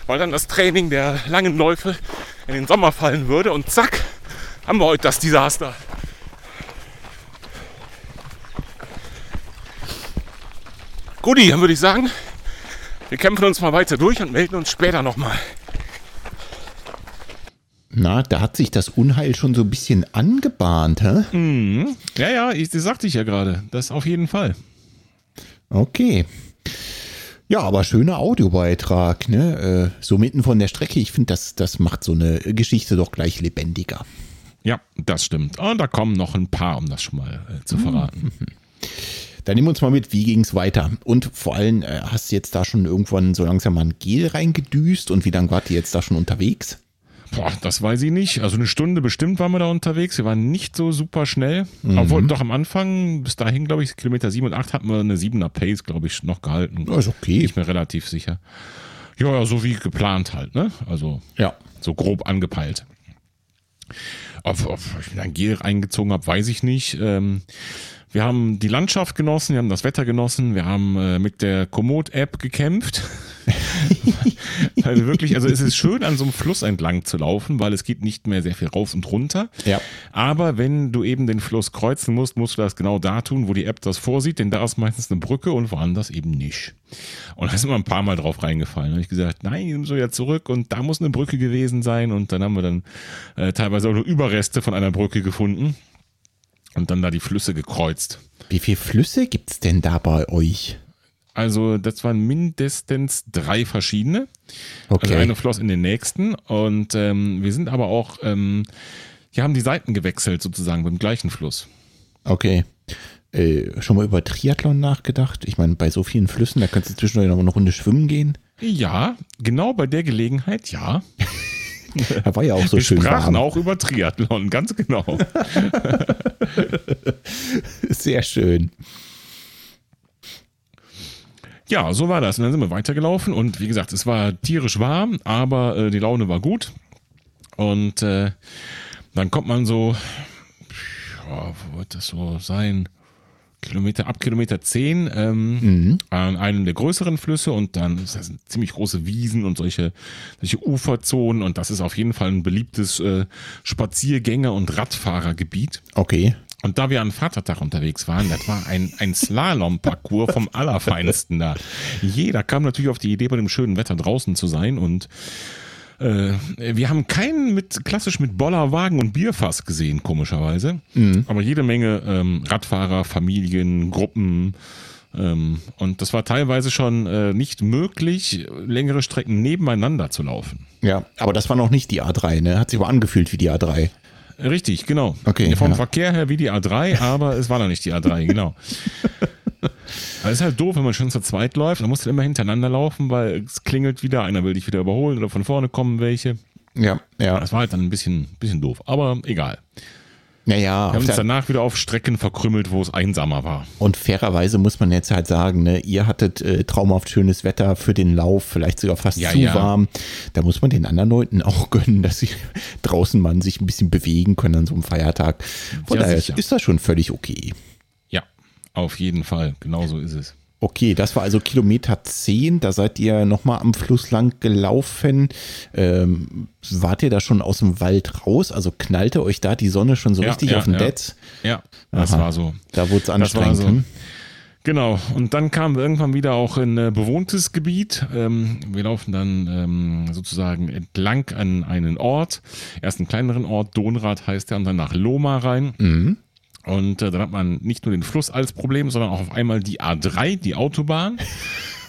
weil dann das Training der langen Läufe in den Sommer fallen würde. Und zack, haben wir heute das Desaster. Guti, dann würde ich sagen, wir kämpfen uns mal weiter durch und melden uns später nochmal. Na, da hat sich das Unheil schon so ein bisschen angebahnt, hä? Mhm. Ja, ja, ich, das sagte ich ja gerade. Das auf jeden Fall. Okay. Ja, aber schöner Audiobeitrag, ne? Äh, so mitten von der Strecke. Ich finde, das, das macht so eine Geschichte doch gleich lebendiger. Ja, das stimmt. Und da kommen noch ein paar, um das schon mal äh, zu verraten. Mhm. Dann nehmen wir uns mal mit, wie ging es weiter? Und vor allem, äh, hast du jetzt da schon irgendwann so langsam mal ein Gel reingedüst und wie lange wart ihr jetzt da schon unterwegs? Boah, das weiß ich nicht. Also eine Stunde bestimmt waren wir da unterwegs. Wir waren nicht so super schnell. Mhm. Obwohl doch am Anfang, bis dahin, glaube ich, Kilometer 7 und 8 hatten wir eine 7er Pace, glaube ich, noch gehalten. Das ist okay. Ich bin mir relativ sicher. Ja, ja, so wie geplant halt, ne? Also ja. so grob angepeilt. Ob, ob ich mir ein Gel reingezogen habe, weiß ich nicht. Ähm, wir haben die Landschaft genossen, wir haben das Wetter genossen, wir haben äh, mit der Komoot-App gekämpft. also wirklich, also es ist schön, an so einem Fluss entlang zu laufen, weil es geht nicht mehr sehr viel rauf und runter. Ja. Aber wenn du eben den Fluss kreuzen musst, musst du das genau da tun, wo die App das vorsieht, denn da ist meistens eine Brücke und woanders eben nicht. Und da sind wir ein paar Mal drauf reingefallen. Da habe ich gesagt, nein, die müssen ja zurück und da muss eine Brücke gewesen sein. Und dann haben wir dann äh, teilweise auch nur Überreste von einer Brücke gefunden und dann da die Flüsse gekreuzt. Wie viele Flüsse gibt es denn da bei euch? Also, das waren mindestens drei verschiedene. Okay. Also eine floss in den nächsten. Und ähm, wir sind aber auch, ähm, wir haben die Seiten gewechselt sozusagen beim gleichen Fluss. Okay. Äh, schon mal über Triathlon nachgedacht? Ich meine, bei so vielen Flüssen, da kannst du zwischendurch noch eine Runde schwimmen gehen. Ja, genau bei der Gelegenheit, ja. Da war ja auch so Wir schön sprachen warm. auch über Triathlon, ganz genau. Sehr schön. Ja, so war das. Und dann sind wir weitergelaufen und wie gesagt, es war tierisch warm, aber äh, die Laune war gut. Und äh, dann kommt man so, ja, wo wird das so sein? Kilometer, ab Kilometer 10 ähm, mhm. an einem der größeren Flüsse und dann das ziemlich große Wiesen und solche, solche Uferzonen und das ist auf jeden Fall ein beliebtes äh, Spaziergänger- und Radfahrergebiet. Okay. Und da wir an Vatertag unterwegs waren, das war ein, ein Slalom-Parcours vom Allerfeinsten da. Jeder kam natürlich auf die Idee, bei dem schönen Wetter draußen zu sein und äh, wir haben keinen mit klassisch mit Bollerwagen und Bierfass gesehen, komischerweise. Mhm. Aber jede Menge ähm, Radfahrer, Familien, Gruppen. Ähm, und das war teilweise schon äh, nicht möglich, längere Strecken nebeneinander zu laufen. Ja, aber das war noch nicht die A3, ne? Hat sich aber angefühlt wie die A3. Richtig, genau. Okay. Vom ja. Verkehr her wie die A3, aber es war noch nicht die A3, genau. Aber ist halt doof, wenn man schon zu zweit läuft. Dann musst du immer hintereinander laufen, weil es klingelt wieder, einer will dich wieder überholen oder von vorne kommen welche. Ja, ja. Das war halt dann ein bisschen, bisschen doof, aber egal. Naja, wir haben uns danach wieder auf Strecken verkrümmelt, wo es einsamer war. Und fairerweise muss man jetzt halt sagen, ne, ihr hattet äh, traumhaft schönes Wetter für den Lauf, vielleicht sogar fast ja, zu ja. warm. Da muss man den anderen Leuten auch gönnen, dass sie draußen mal sich ein bisschen bewegen können an so einem Feiertag. Von ja, daher sicher. ist das schon völlig okay. Auf jeden Fall, genau so ist es. Okay, das war also Kilometer 10, da seid ihr nochmal am Fluss lang gelaufen. Ähm, wart ihr da schon aus dem Wald raus? Also knallte euch da die Sonne schon so ja, richtig ja, auf den ja. Netz? Ja, das Aha, war so. Da wurde es anstrengend. So. Hm? Genau, und dann kamen wir irgendwann wieder auch in äh, bewohntes Gebiet. Ähm, wir laufen dann ähm, sozusagen entlang an einen Ort. Erst einen kleineren Ort, Donrad heißt der, und dann nach Loma rein. Mhm. Und äh, dann hat man nicht nur den Fluss als Problem, sondern auch auf einmal die A3, die Autobahn.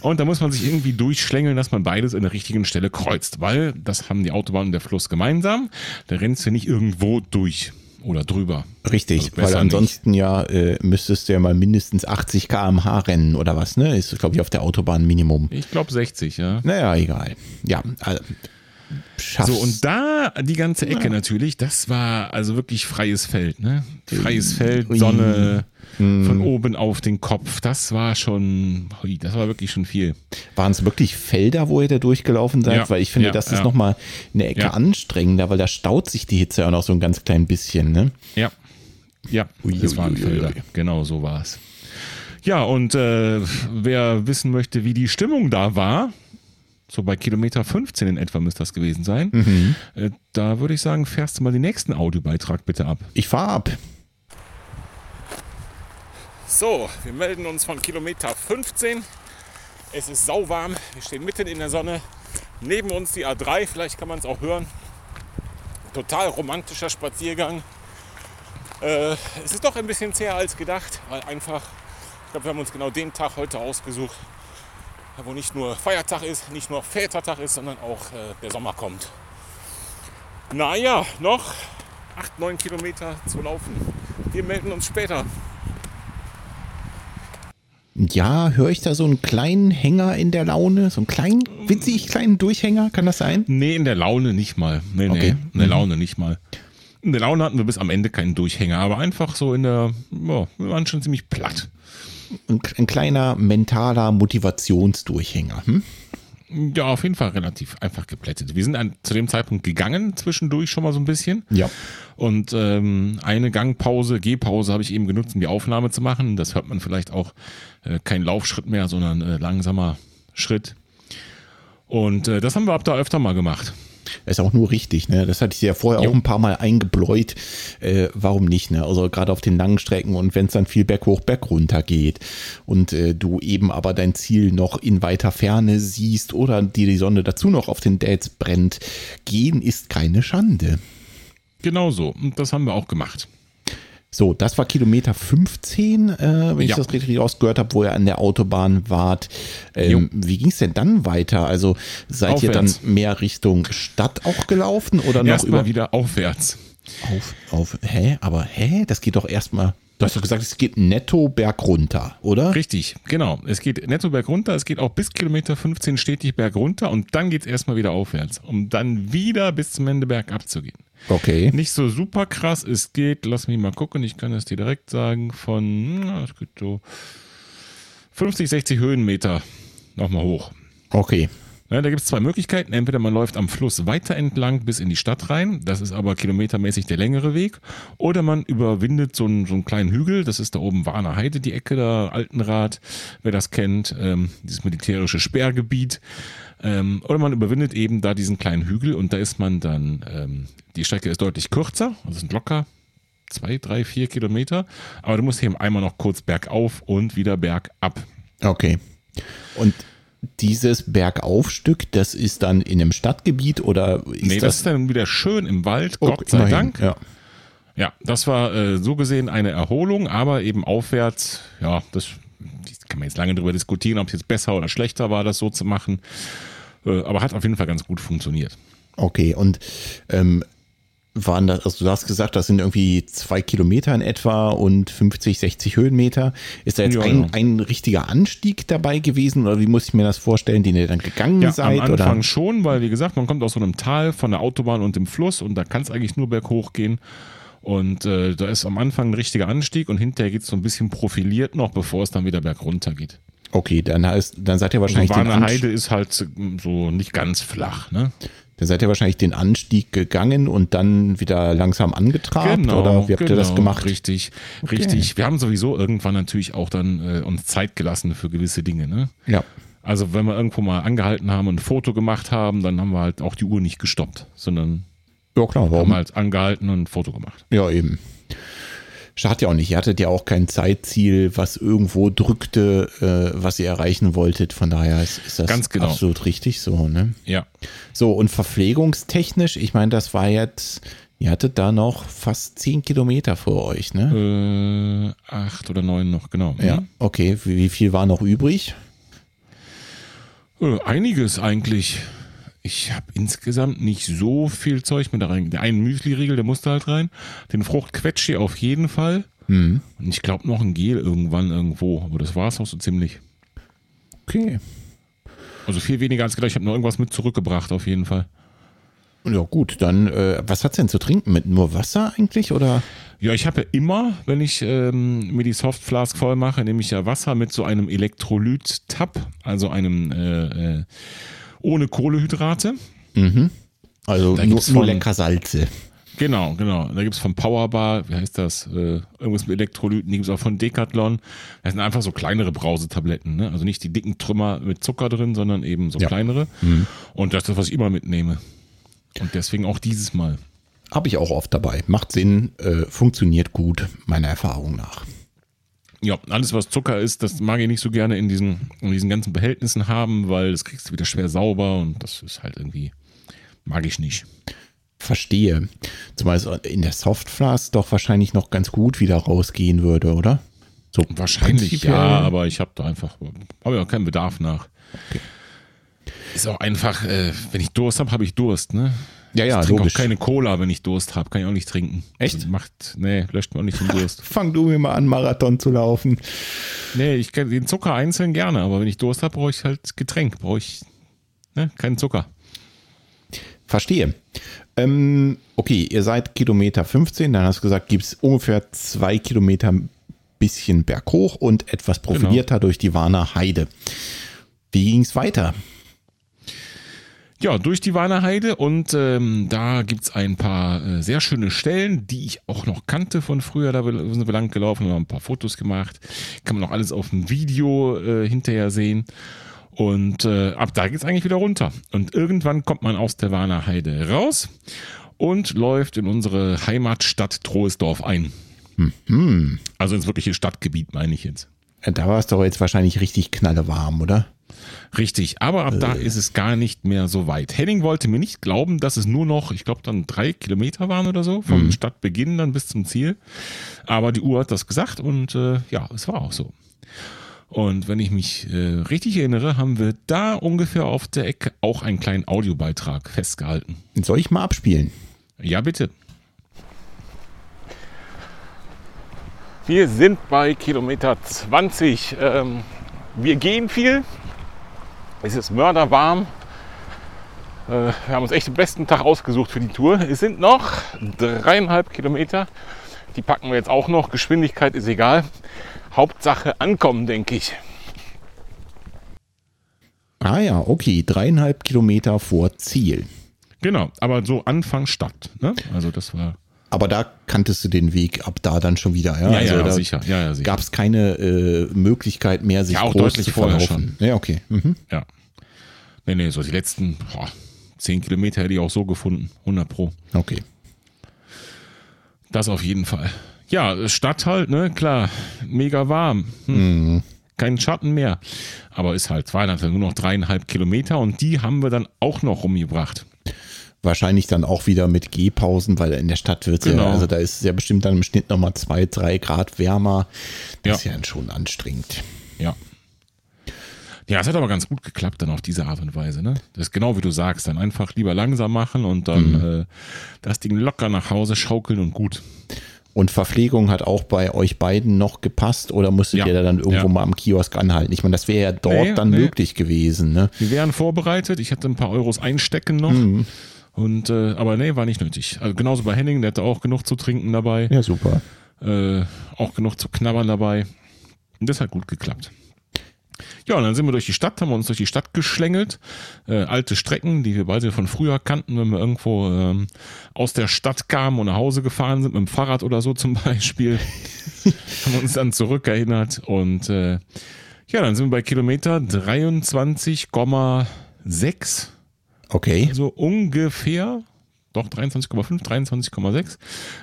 Und da muss man sich irgendwie durchschlängeln, dass man beides in der richtigen Stelle kreuzt, weil das haben die Autobahn und der Fluss gemeinsam. Da rennst du nicht irgendwo durch oder drüber. Richtig, also weil ansonsten nicht. ja äh, müsstest du ja mal mindestens 80 km/h rennen oder was, ne? Ist, glaube ich, auf der Autobahn Minimum. Ich glaube 60, ja. Naja, egal. Ja, also, schaffst. So, und da die ganze Ecke ja. natürlich, das war also wirklich freies Feld, ne? Freies Feld, Sonne mm. von oben auf den Kopf. Das war schon, das war wirklich schon viel. Waren es wirklich Felder, wo ihr da durchgelaufen seid? Ja. Weil ich finde, ja, das ist ja. nochmal eine Ecke anstrengender, weil da staut sich die Hitze ja noch so ein ganz klein bisschen, ne? Ja. Ja, ui, das waren ui, Felder. Ui. Genau so war es. Ja, und äh, wer wissen möchte, wie die Stimmung da war, so bei Kilometer 15 in etwa müsste das gewesen sein. Mhm. Äh, da würde ich sagen, fährst du mal den nächsten Audiobeitrag bitte ab. Ich fahre ab. So, wir melden uns von Kilometer 15. Es ist sauwarm, wir stehen mitten in der Sonne. Neben uns die A3, vielleicht kann man es auch hören. Total romantischer Spaziergang. Äh, es ist doch ein bisschen zäher als gedacht, weil einfach, ich glaube, wir haben uns genau den Tag heute ausgesucht, wo nicht nur Feiertag ist, nicht nur Vätertag ist, sondern auch äh, der Sommer kommt. Naja, noch 8, 9 Kilometer zu laufen. Wir melden uns später. Ja, höre ich da so einen kleinen Hänger in der Laune? So einen kleinen, witzig kleinen Durchhänger? Kann das sein? Nee, in der Laune nicht mal. Nee, okay. nee, in der mhm. Laune nicht mal. In der Laune hatten wir bis am Ende keinen Durchhänger, aber einfach so in der, oh, wir waren schon ziemlich platt ein, ein kleiner mentaler Motivationsdurchhänger. Hm? Ja, auf jeden Fall relativ einfach geplättet. Wir sind an, zu dem Zeitpunkt gegangen, zwischendurch schon mal so ein bisschen. Ja. Und ähm, eine Gangpause, Gehpause habe ich eben genutzt, um die Aufnahme zu machen. Das hört man vielleicht auch äh, kein Laufschritt mehr, sondern äh, langsamer Schritt. Und äh, das haben wir ab da öfter mal gemacht. Ist auch nur richtig, ne? Das hatte ich ja vorher jo. auch ein paar Mal eingebläut. Äh, warum nicht, ne? Also gerade auf den langen Strecken und wenn es dann viel berghoch, bergunter geht und äh, du eben aber dein Ziel noch in weiter Ferne siehst oder dir die Sonne dazu noch auf den Dates brennt, gehen ist keine Schande. Genau so. Und das haben wir auch gemacht. So, das war Kilometer 15, äh, wenn ja. ich das richtig rausgehört habe, wo ihr an der Autobahn wart. Ähm, wie ging es denn dann weiter? Also seid aufwärts. ihr dann mehr Richtung Stadt auch gelaufen oder noch erstmal über wieder aufwärts? Auf, auf, hä? Aber hä? Das geht doch erstmal. Du hast doch gesagt, es geht netto bergunter, oder? Richtig, genau. Es geht netto bergunter, es geht auch bis Kilometer 15 stetig bergunter und dann geht es erstmal wieder aufwärts, um dann wieder bis zum Ende bergab zu gehen. Okay. Nicht so super krass. Es geht, lass mich mal gucken, ich kann es dir direkt sagen, von es geht so 50, 60 Höhenmeter nochmal hoch. Okay. Ja, da gibt es zwei Möglichkeiten. Entweder man läuft am Fluss weiter entlang bis in die Stadt rein, das ist aber kilometermäßig der längere Weg. Oder man überwindet so einen, so einen kleinen Hügel, das ist da oben Warner Heide, die Ecke da, Altenrad, wer das kennt, ähm, dieses militärische Sperrgebiet. Ähm, oder man überwindet eben da diesen kleinen Hügel und da ist man dann, ähm, die Strecke ist deutlich kürzer, also sind locker zwei, drei, vier Kilometer, aber du musst eben einmal noch kurz bergauf und wieder bergab. Okay. Und dieses Bergaufstück, das ist dann in einem Stadtgebiet oder ist Nee, das, das ist dann wieder schön im Wald, oh, Gott sei immerhin, Dank. Ja. ja, das war äh, so gesehen eine Erholung, aber eben aufwärts, ja, das kann man jetzt lange darüber diskutieren, ob es jetzt besser oder schlechter war, das so zu machen. Äh, aber hat auf jeden Fall ganz gut funktioniert. Okay, und ähm, waren das, also du hast gesagt, das sind irgendwie zwei Kilometer in etwa und 50, 60 Höhenmeter. Ist da jetzt ja, ein, ja. ein richtiger Anstieg dabei gewesen oder wie muss ich mir das vorstellen, den ihr dann gegangen ja, seid? Am Anfang oder? schon, weil wie gesagt, man kommt aus so einem Tal von der Autobahn und dem Fluss und da kann es eigentlich nur berghoch gehen. Und äh, da ist am Anfang ein richtiger Anstieg und hinterher geht es so ein bisschen profiliert noch, bevor es dann wieder bergunter geht. Okay, dann heißt, dann seid ihr wahrscheinlich. Also Warne Heide ist halt so nicht ganz flach, ne? Dann seid ihr wahrscheinlich den Anstieg gegangen und dann wieder langsam angetrabt genau, oder wie habt genau, ihr das genau, gemacht? Richtig, okay. richtig. Wir haben sowieso irgendwann natürlich auch dann äh, uns Zeit gelassen für gewisse Dinge, ne? Ja. Also wenn wir irgendwo mal angehalten haben und ein Foto gemacht haben, dann haben wir halt auch die Uhr nicht gestoppt, sondern ja, klar, warum? haben halt angehalten und ein Foto gemacht. Ja, eben. Schadet ja auch nicht. Ihr hattet ja auch kein Zeitziel, was irgendwo drückte, äh, was ihr erreichen wolltet. Von daher ist, ist das Ganz genau. absolut richtig so. Ne? Ja. So, und verpflegungstechnisch, ich meine, das war jetzt Ihr hattet da noch fast zehn Kilometer vor euch, ne? Äh, acht oder neun noch, genau. Ja, mhm. okay. Wie, wie viel war noch übrig? Äh, einiges eigentlich. Ich habe insgesamt nicht so viel Zeug mit da rein. Der einen Müsli-Riegel, der musste halt rein. Den Fruchtquetschi auf jeden Fall. Mhm. Und ich glaube noch ein Gel irgendwann irgendwo. Aber das war es auch so ziemlich. Okay. Also viel weniger als gedacht. Ich habe noch irgendwas mit zurückgebracht auf jeden Fall. Ja gut, dann äh, was hat's denn zu trinken mit? Nur Wasser eigentlich oder? Ja, ich habe ja immer, wenn ich ähm, mir die Softflask voll mache, nehme ich ja Wasser mit so einem Elektrolyt-Tab, also einem äh, äh, ohne Kohlehydrate. Mhm. Also nur, nur lecker Salze. Genau, genau. Da gibt es von Powerbar, wie heißt das? Äh, irgendwas mit Elektrolyten, die gibt es auch von Decathlon. Das sind einfach so kleinere Brausetabletten. Ne? Also nicht die dicken Trümmer mit Zucker drin, sondern eben so ja. kleinere. Mhm. Und das ist das, was ich immer mitnehme. Und deswegen auch dieses Mal. Habe ich auch oft dabei. Macht Sinn, äh, funktioniert gut, meiner Erfahrung nach. Ja, alles was Zucker ist, das mag ich nicht so gerne in diesen, in diesen ganzen Behältnissen haben, weil das kriegst du wieder schwer sauber und das ist halt irgendwie, mag ich nicht. Verstehe. Zumal es in der Softflask doch wahrscheinlich noch ganz gut wieder rausgehen würde, oder? So wahrscheinlich ja, aber ich habe da einfach, habe ja keinen Bedarf nach. Okay. Ist auch einfach, äh, wenn ich Durst habe, habe ich Durst, ne? Ja, ja, ich trinke auch keine Cola, wenn ich Durst habe. Kann ich auch nicht trinken. Echt? Also macht, nee, löscht mir auch nicht den Durst. Fang du mir mal an, Marathon zu laufen. Nee, ich kann den Zucker einzeln gerne, aber wenn ich Durst habe, brauche ich halt Getränk. Brauche ich ne, keinen Zucker. Verstehe. Ähm, okay, ihr seid Kilometer 15, dann hast du gesagt, gibt es ungefähr zwei Kilometer bisschen berghoch und etwas profilierter genau. durch die Warner Heide. Wie ging es weiter? Ja, durch die Warnerheide und ähm, da gibt's ein paar äh, sehr schöne Stellen, die ich auch noch kannte von früher. Da sind wir lang gelaufen, haben ein paar Fotos gemacht. Kann man auch alles auf dem Video äh, hinterher sehen. Und äh, ab da geht's eigentlich wieder runter. Und irgendwann kommt man aus der Warnerheide raus und läuft in unsere Heimatstadt Troisdorf ein. Mhm. Also ins wirkliche Stadtgebiet, meine ich jetzt. Da war es doch jetzt wahrscheinlich richtig knallewarm, oder? Richtig, aber ab da äh. ist es gar nicht mehr so weit. Henning wollte mir nicht glauben, dass es nur noch, ich glaube, dann drei Kilometer waren oder so, vom mhm. Stadtbeginn dann bis zum Ziel. Aber die Uhr hat das gesagt und äh, ja, es war auch so. Und wenn ich mich äh, richtig erinnere, haben wir da ungefähr auf der Ecke auch einen kleinen Audiobeitrag festgehalten. Soll ich mal abspielen? Ja, bitte. Wir sind bei Kilometer 20. Ähm, wir gehen viel, es ist mörderwarm. Äh, wir haben uns echt den besten Tag ausgesucht für die Tour. Es sind noch dreieinhalb Kilometer. Die packen wir jetzt auch noch. Geschwindigkeit ist egal. Hauptsache ankommen, denke ich. Ah ja, okay. Dreieinhalb Kilometer vor Ziel. Genau, aber so Anfang Stadt. Ne? Also das war. Aber da kanntest du den Weg ab da dann schon wieder, ja? Ja, also ja, sicher. Ja, ja, sicher. Gab es keine äh, Möglichkeit mehr, sich ja, auch zu vorher. Schon. Ja, okay. Mhm. Ja. Nee, nee, so die letzten boah, 10 Kilometer hätte ich auch so gefunden. 100 Pro. Okay. Das auf jeden Fall. Ja, Stadt halt, ne, klar. Mega warm. Hm. Mhm. Kein Schatten mehr. Aber ist halt, waren halt nur noch dreieinhalb Kilometer und die haben wir dann auch noch rumgebracht. Wahrscheinlich dann auch wieder mit Gehpausen, weil in der Stadt wird es genau. ja, also da ist es ja bestimmt dann im Schnitt nochmal zwei, drei Grad wärmer. Das ja. ist ja schon anstrengend. Ja. Ja, es hat aber ganz gut geklappt dann auf diese Art und Weise. Ne? Das ist genau wie du sagst, dann einfach lieber langsam machen und dann mhm. äh, das Ding locker nach Hause schaukeln und gut. Und Verpflegung hat auch bei euch beiden noch gepasst oder musstet ja. ihr da dann irgendwo ja. mal am Kiosk anhalten? Ich meine, das wäre ja dort nee, dann nee. möglich gewesen. Ne? Wir wären vorbereitet. Ich hätte ein paar Euros einstecken noch. Mhm. Und äh, aber nee, war nicht nötig. Also genauso bei Henning, der hatte auch genug zu trinken dabei. Ja, super. Äh, auch genug zu knabbern dabei. Und das hat gut geklappt. Ja, und dann sind wir durch die Stadt, haben wir uns durch die Stadt geschlängelt. Äh, alte Strecken, die wir beide von früher kannten, wenn wir irgendwo ähm, aus der Stadt kamen und nach Hause gefahren sind, mit dem Fahrrad oder so zum Beispiel. haben wir uns dann zurückerinnert. Und äh, ja, dann sind wir bei Kilometer 23,6 Okay. Also ungefähr, doch 23,5, 23,6,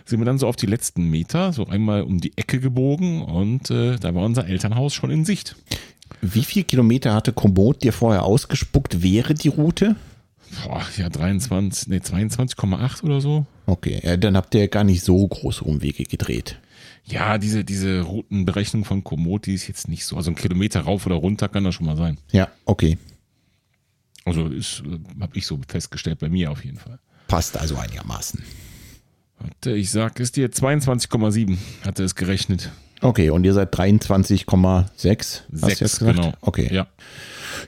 sind wir dann so auf die letzten Meter, so einmal um die Ecke gebogen und äh, da war unser Elternhaus schon in Sicht. Wie viel Kilometer hatte Komoot dir vorher ausgespuckt, wäre die Route? Boah, ja, 23, nee, 22,8 oder so. Okay, ja, dann habt ihr gar nicht so große Umwege gedreht. Ja, diese, diese Routenberechnung von Komoot, die ist jetzt nicht so. Also ein Kilometer rauf oder runter kann das schon mal sein. Ja, okay. Also ist, äh, habe ich so festgestellt, bei mir auf jeden Fall. Passt also einigermaßen. Warte, ich sag es dir, 22,7 hatte es gerechnet. Okay, und ihr seid 23,6? 6, genau. Okay. Ja.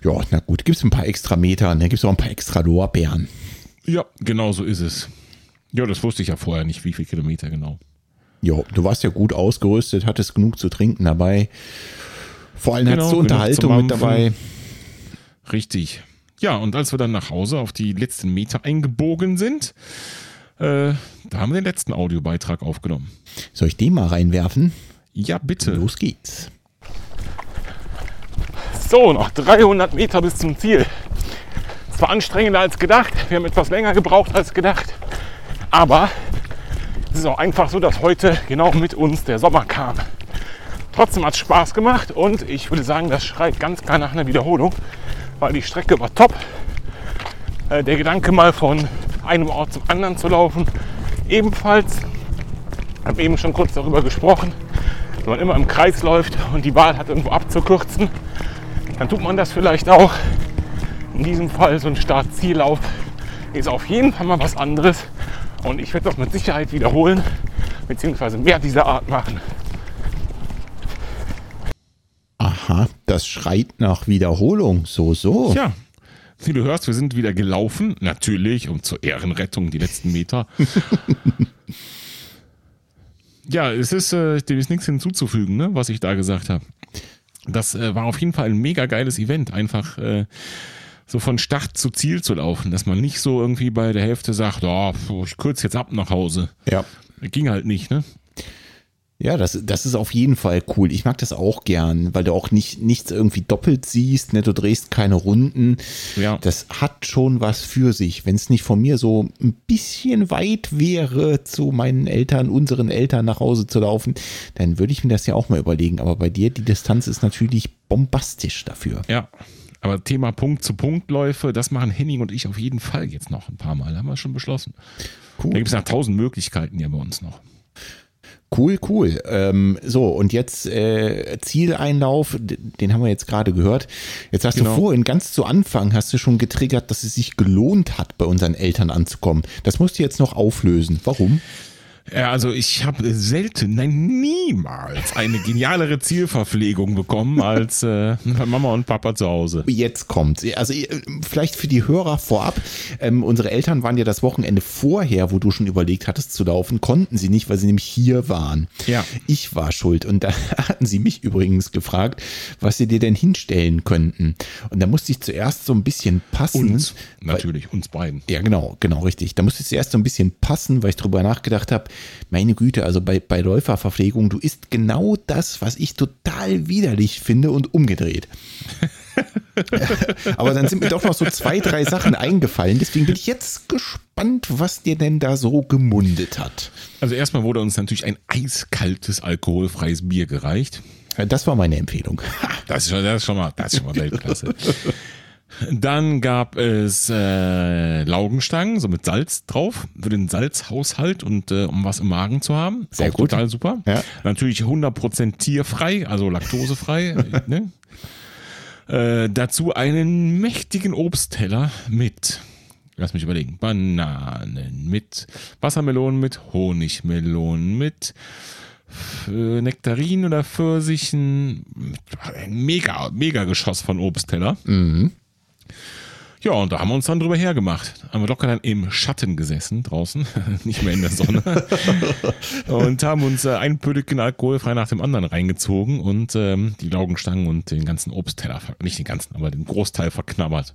Ja, na gut, gibt es ein paar extra Meter, ne? gibt es auch ein paar extra Lorbeeren. Ja, genau so ist es. Ja, das wusste ich ja vorher nicht, wie viele Kilometer genau. Ja, du warst ja gut ausgerüstet, hattest genug zu trinken dabei. Vor allem genau, hattest du Unterhaltung mit dabei. Richtig. Ja, und als wir dann nach Hause auf die letzten Meter eingebogen sind, äh, da haben wir den letzten Audiobeitrag aufgenommen. Soll ich den mal reinwerfen? Ja, bitte. Los geht's. So, noch 300 Meter bis zum Ziel. Es war anstrengender als gedacht. Wir haben etwas länger gebraucht als gedacht. Aber es ist auch einfach so, dass heute genau mit uns der Sommer kam. Trotzdem hat es Spaß gemacht und ich würde sagen, das schreit ganz klar nach einer Wiederholung, weil die Strecke war top. Äh, der Gedanke mal von einem Ort zum anderen zu laufen, ebenfalls. Ich habe eben schon kurz darüber gesprochen. Wenn man immer im Kreis läuft und die Wahl hat, irgendwo abzukürzen, dann tut man das vielleicht auch. In diesem Fall so ein Start-Ziellauf ist auf jeden Fall mal was anderes. Und ich werde das mit Sicherheit wiederholen, beziehungsweise mehr dieser Art machen. Aha, das schreit nach Wiederholung. So, so. Ja, wie du hörst, wir sind wieder gelaufen. Natürlich, um zur Ehrenrettung die letzten Meter. ja, es ist, äh, dem ist nichts hinzuzufügen, ne, was ich da gesagt habe. Das äh, war auf jeden Fall ein mega geiles Event. Einfach äh, so von Start zu Ziel zu laufen, dass man nicht so irgendwie bei der Hälfte sagt, oh, ich kürze jetzt ab nach Hause. Ja. Ging halt nicht, ne? Ja, das, das ist auf jeden Fall cool. Ich mag das auch gern, weil du auch nicht nichts irgendwie doppelt siehst, ne? du drehst keine Runden. Ja. Das hat schon was für sich. Wenn es nicht von mir so ein bisschen weit wäre, zu meinen Eltern, unseren Eltern nach Hause zu laufen, dann würde ich mir das ja auch mal überlegen. Aber bei dir, die Distanz ist natürlich bombastisch dafür. Ja. Aber Thema Punkt-zu-Punkt-Läufe, das machen Henning und ich auf jeden Fall jetzt noch ein paar Mal. Haben wir schon beschlossen. Cool. Da gibt es nach tausend Möglichkeiten ja bei uns noch. Cool, cool. Ähm, so, und jetzt äh, Zieleinlauf, den haben wir jetzt gerade gehört. Jetzt hast genau. du vorhin ganz zu Anfang, hast du schon getriggert, dass es sich gelohnt hat, bei unseren Eltern anzukommen. Das musst du jetzt noch auflösen. Warum? Ja, also ich habe selten, nein, niemals eine genialere Zielverpflegung bekommen als äh, Mama und Papa zu Hause. Jetzt kommt. Also äh, vielleicht für die Hörer vorab. Ähm, unsere Eltern waren ja das Wochenende vorher, wo du schon überlegt hattest zu laufen, konnten sie nicht, weil sie nämlich hier waren. Ja. Ich war schuld. Und da hatten sie mich übrigens gefragt, was sie dir denn hinstellen könnten. Und da musste ich zuerst so ein bisschen passen. Uns, natürlich, weil, uns beiden. Ja, genau, genau, richtig. Da musste ich zuerst so ein bisschen passen, weil ich drüber nachgedacht habe, meine Güte, also bei, bei Läuferverpflegung, du isst genau das, was ich total widerlich finde und umgedreht. Aber dann sind mir doch noch so zwei, drei Sachen eingefallen. Deswegen bin ich jetzt gespannt, was dir denn da so gemundet hat. Also erstmal wurde uns natürlich ein eiskaltes, alkoholfreies Bier gereicht. Das war meine Empfehlung. Das ist schon, das ist schon mal, das ist schon mal Weltklasse. Dann gab es äh, Laugenstangen, so mit Salz drauf, für den Salzhaushalt und äh, um was im Magen zu haben. Sehr Auch gut. Total super. Ja. Natürlich 100% tierfrei, also laktosefrei. ne? äh, dazu einen mächtigen Obstteller mit, lass mich überlegen, Bananen, mit Wassermelonen, mit Honigmelonen, mit äh, Nektarinen oder Pfirsichen. Ein mega, mega Geschoss von Obstteller. Mhm. Ja, und da haben wir uns dann drüber hergemacht. Haben wir locker dann im Schatten gesessen draußen, nicht mehr in der Sonne. und haben uns äh, ein Pödeken alkoholfrei nach dem anderen reingezogen und ähm, die Laugenstangen und den ganzen Obstteller, nicht den ganzen, aber den Großteil verknabbert.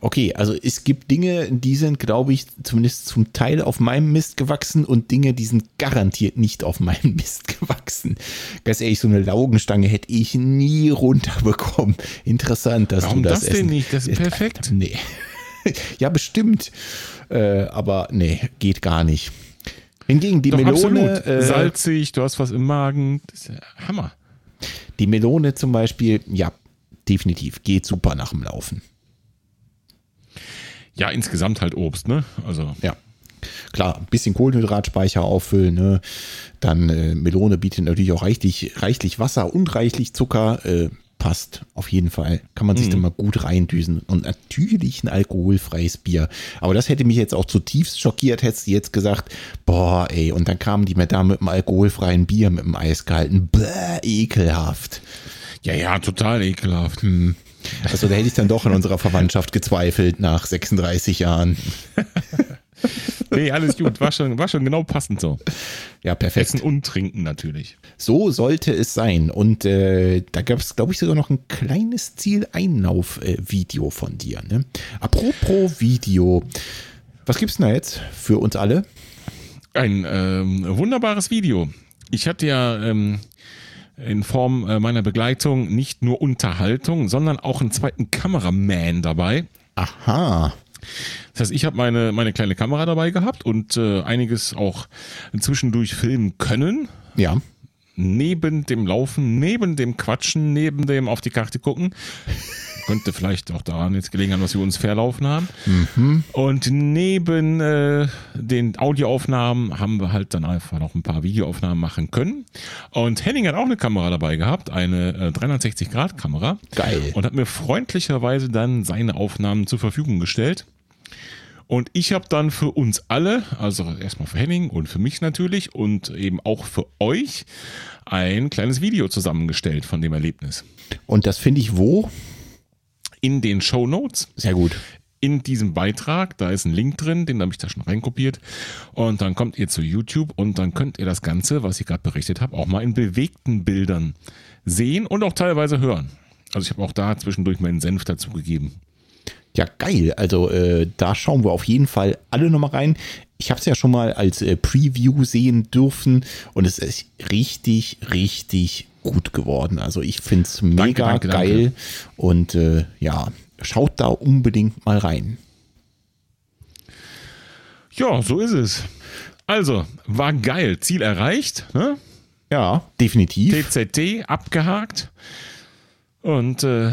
Okay, also es gibt Dinge, die sind, glaube ich, zumindest zum Teil auf meinem Mist gewachsen und Dinge, die sind garantiert nicht auf meinem Mist gewachsen. Ganz ehrlich, so eine Laugenstange hätte ich nie runterbekommen. Interessant, dass Warum du das das denn nicht? Das ist perfekt. Nee. ja, bestimmt. Äh, aber nee, geht gar nicht. Hingegen die Doch, Melone. Äh, Salzig, du hast was im Magen. Das ist ja Hammer. Die Melone zum Beispiel, ja, definitiv, geht super nach dem Laufen. Ja, insgesamt halt Obst, ne? Also. Ja. Klar, ein bisschen Kohlenhydratspeicher auffüllen. Ne? Dann äh, Melone bietet natürlich auch reichlich, reichlich Wasser und reichlich Zucker. Äh, passt auf jeden Fall. Kann man sich mhm. dann mal gut reindüsen. Und natürlich ein alkoholfreies Bier. Aber das hätte mich jetzt auch zutiefst schockiert, hättest du jetzt gesagt, boah, ey, und dann kamen die mir da mit einem alkoholfreien Bier mit dem Eis gehalten. Bäh, ekelhaft. Ja, ja, total ekelhaft. Hm. Also da hätte ich dann doch in unserer Verwandtschaft gezweifelt nach 36 Jahren. nee, alles gut. War schon, war schon genau passend so. Ja, perfekt. Essen und trinken natürlich. So sollte es sein. Und äh, da gab es, glaube ich, sogar noch ein kleines Zieleinlauf-Video von dir. Ne? Apropos Video. Was gibt es denn da jetzt für uns alle? Ein ähm, wunderbares Video. Ich hatte ja ähm, in Form äh, meiner Begleitung nicht nur Unterhaltung, sondern auch einen zweiten Kameraman dabei. Aha. Das heißt, ich habe meine, meine kleine Kamera dabei gehabt und äh, einiges auch zwischendurch filmen können. Ja. Neben dem Laufen, neben dem Quatschen, neben dem auf die Karte gucken. Könnte vielleicht auch daran jetzt gelegen haben, dass wir uns verlaufen haben. Mhm. Und neben äh, den Audioaufnahmen haben wir halt dann einfach noch ein paar Videoaufnahmen machen können. Und Henning hat auch eine Kamera dabei gehabt, eine äh, 360-Grad-Kamera. Geil. Und hat mir freundlicherweise dann seine Aufnahmen zur Verfügung gestellt. Und ich habe dann für uns alle, also erstmal für Henning und für mich natürlich und eben auch für euch, ein kleines Video zusammengestellt von dem Erlebnis. Und das finde ich wo? In den Show Notes. Sehr gut. In diesem Beitrag, da ist ein Link drin, den habe ich da schon reinkopiert. Und dann kommt ihr zu YouTube und dann könnt ihr das Ganze, was ich gerade berichtet habe, auch mal in bewegten Bildern sehen und auch teilweise hören. Also ich habe auch da zwischendurch meinen Senf dazu gegeben. Ja, geil. Also äh, da schauen wir auf jeden Fall alle nochmal rein. Ich habe es ja schon mal als äh, Preview sehen dürfen und es ist richtig, richtig gut geworden. Also ich finde es mega danke, danke, geil danke. und äh, ja, schaut da unbedingt mal rein. Ja, so ist es. Also, war geil. Ziel erreicht. Ne? Ja, definitiv. TZT abgehakt. Und äh,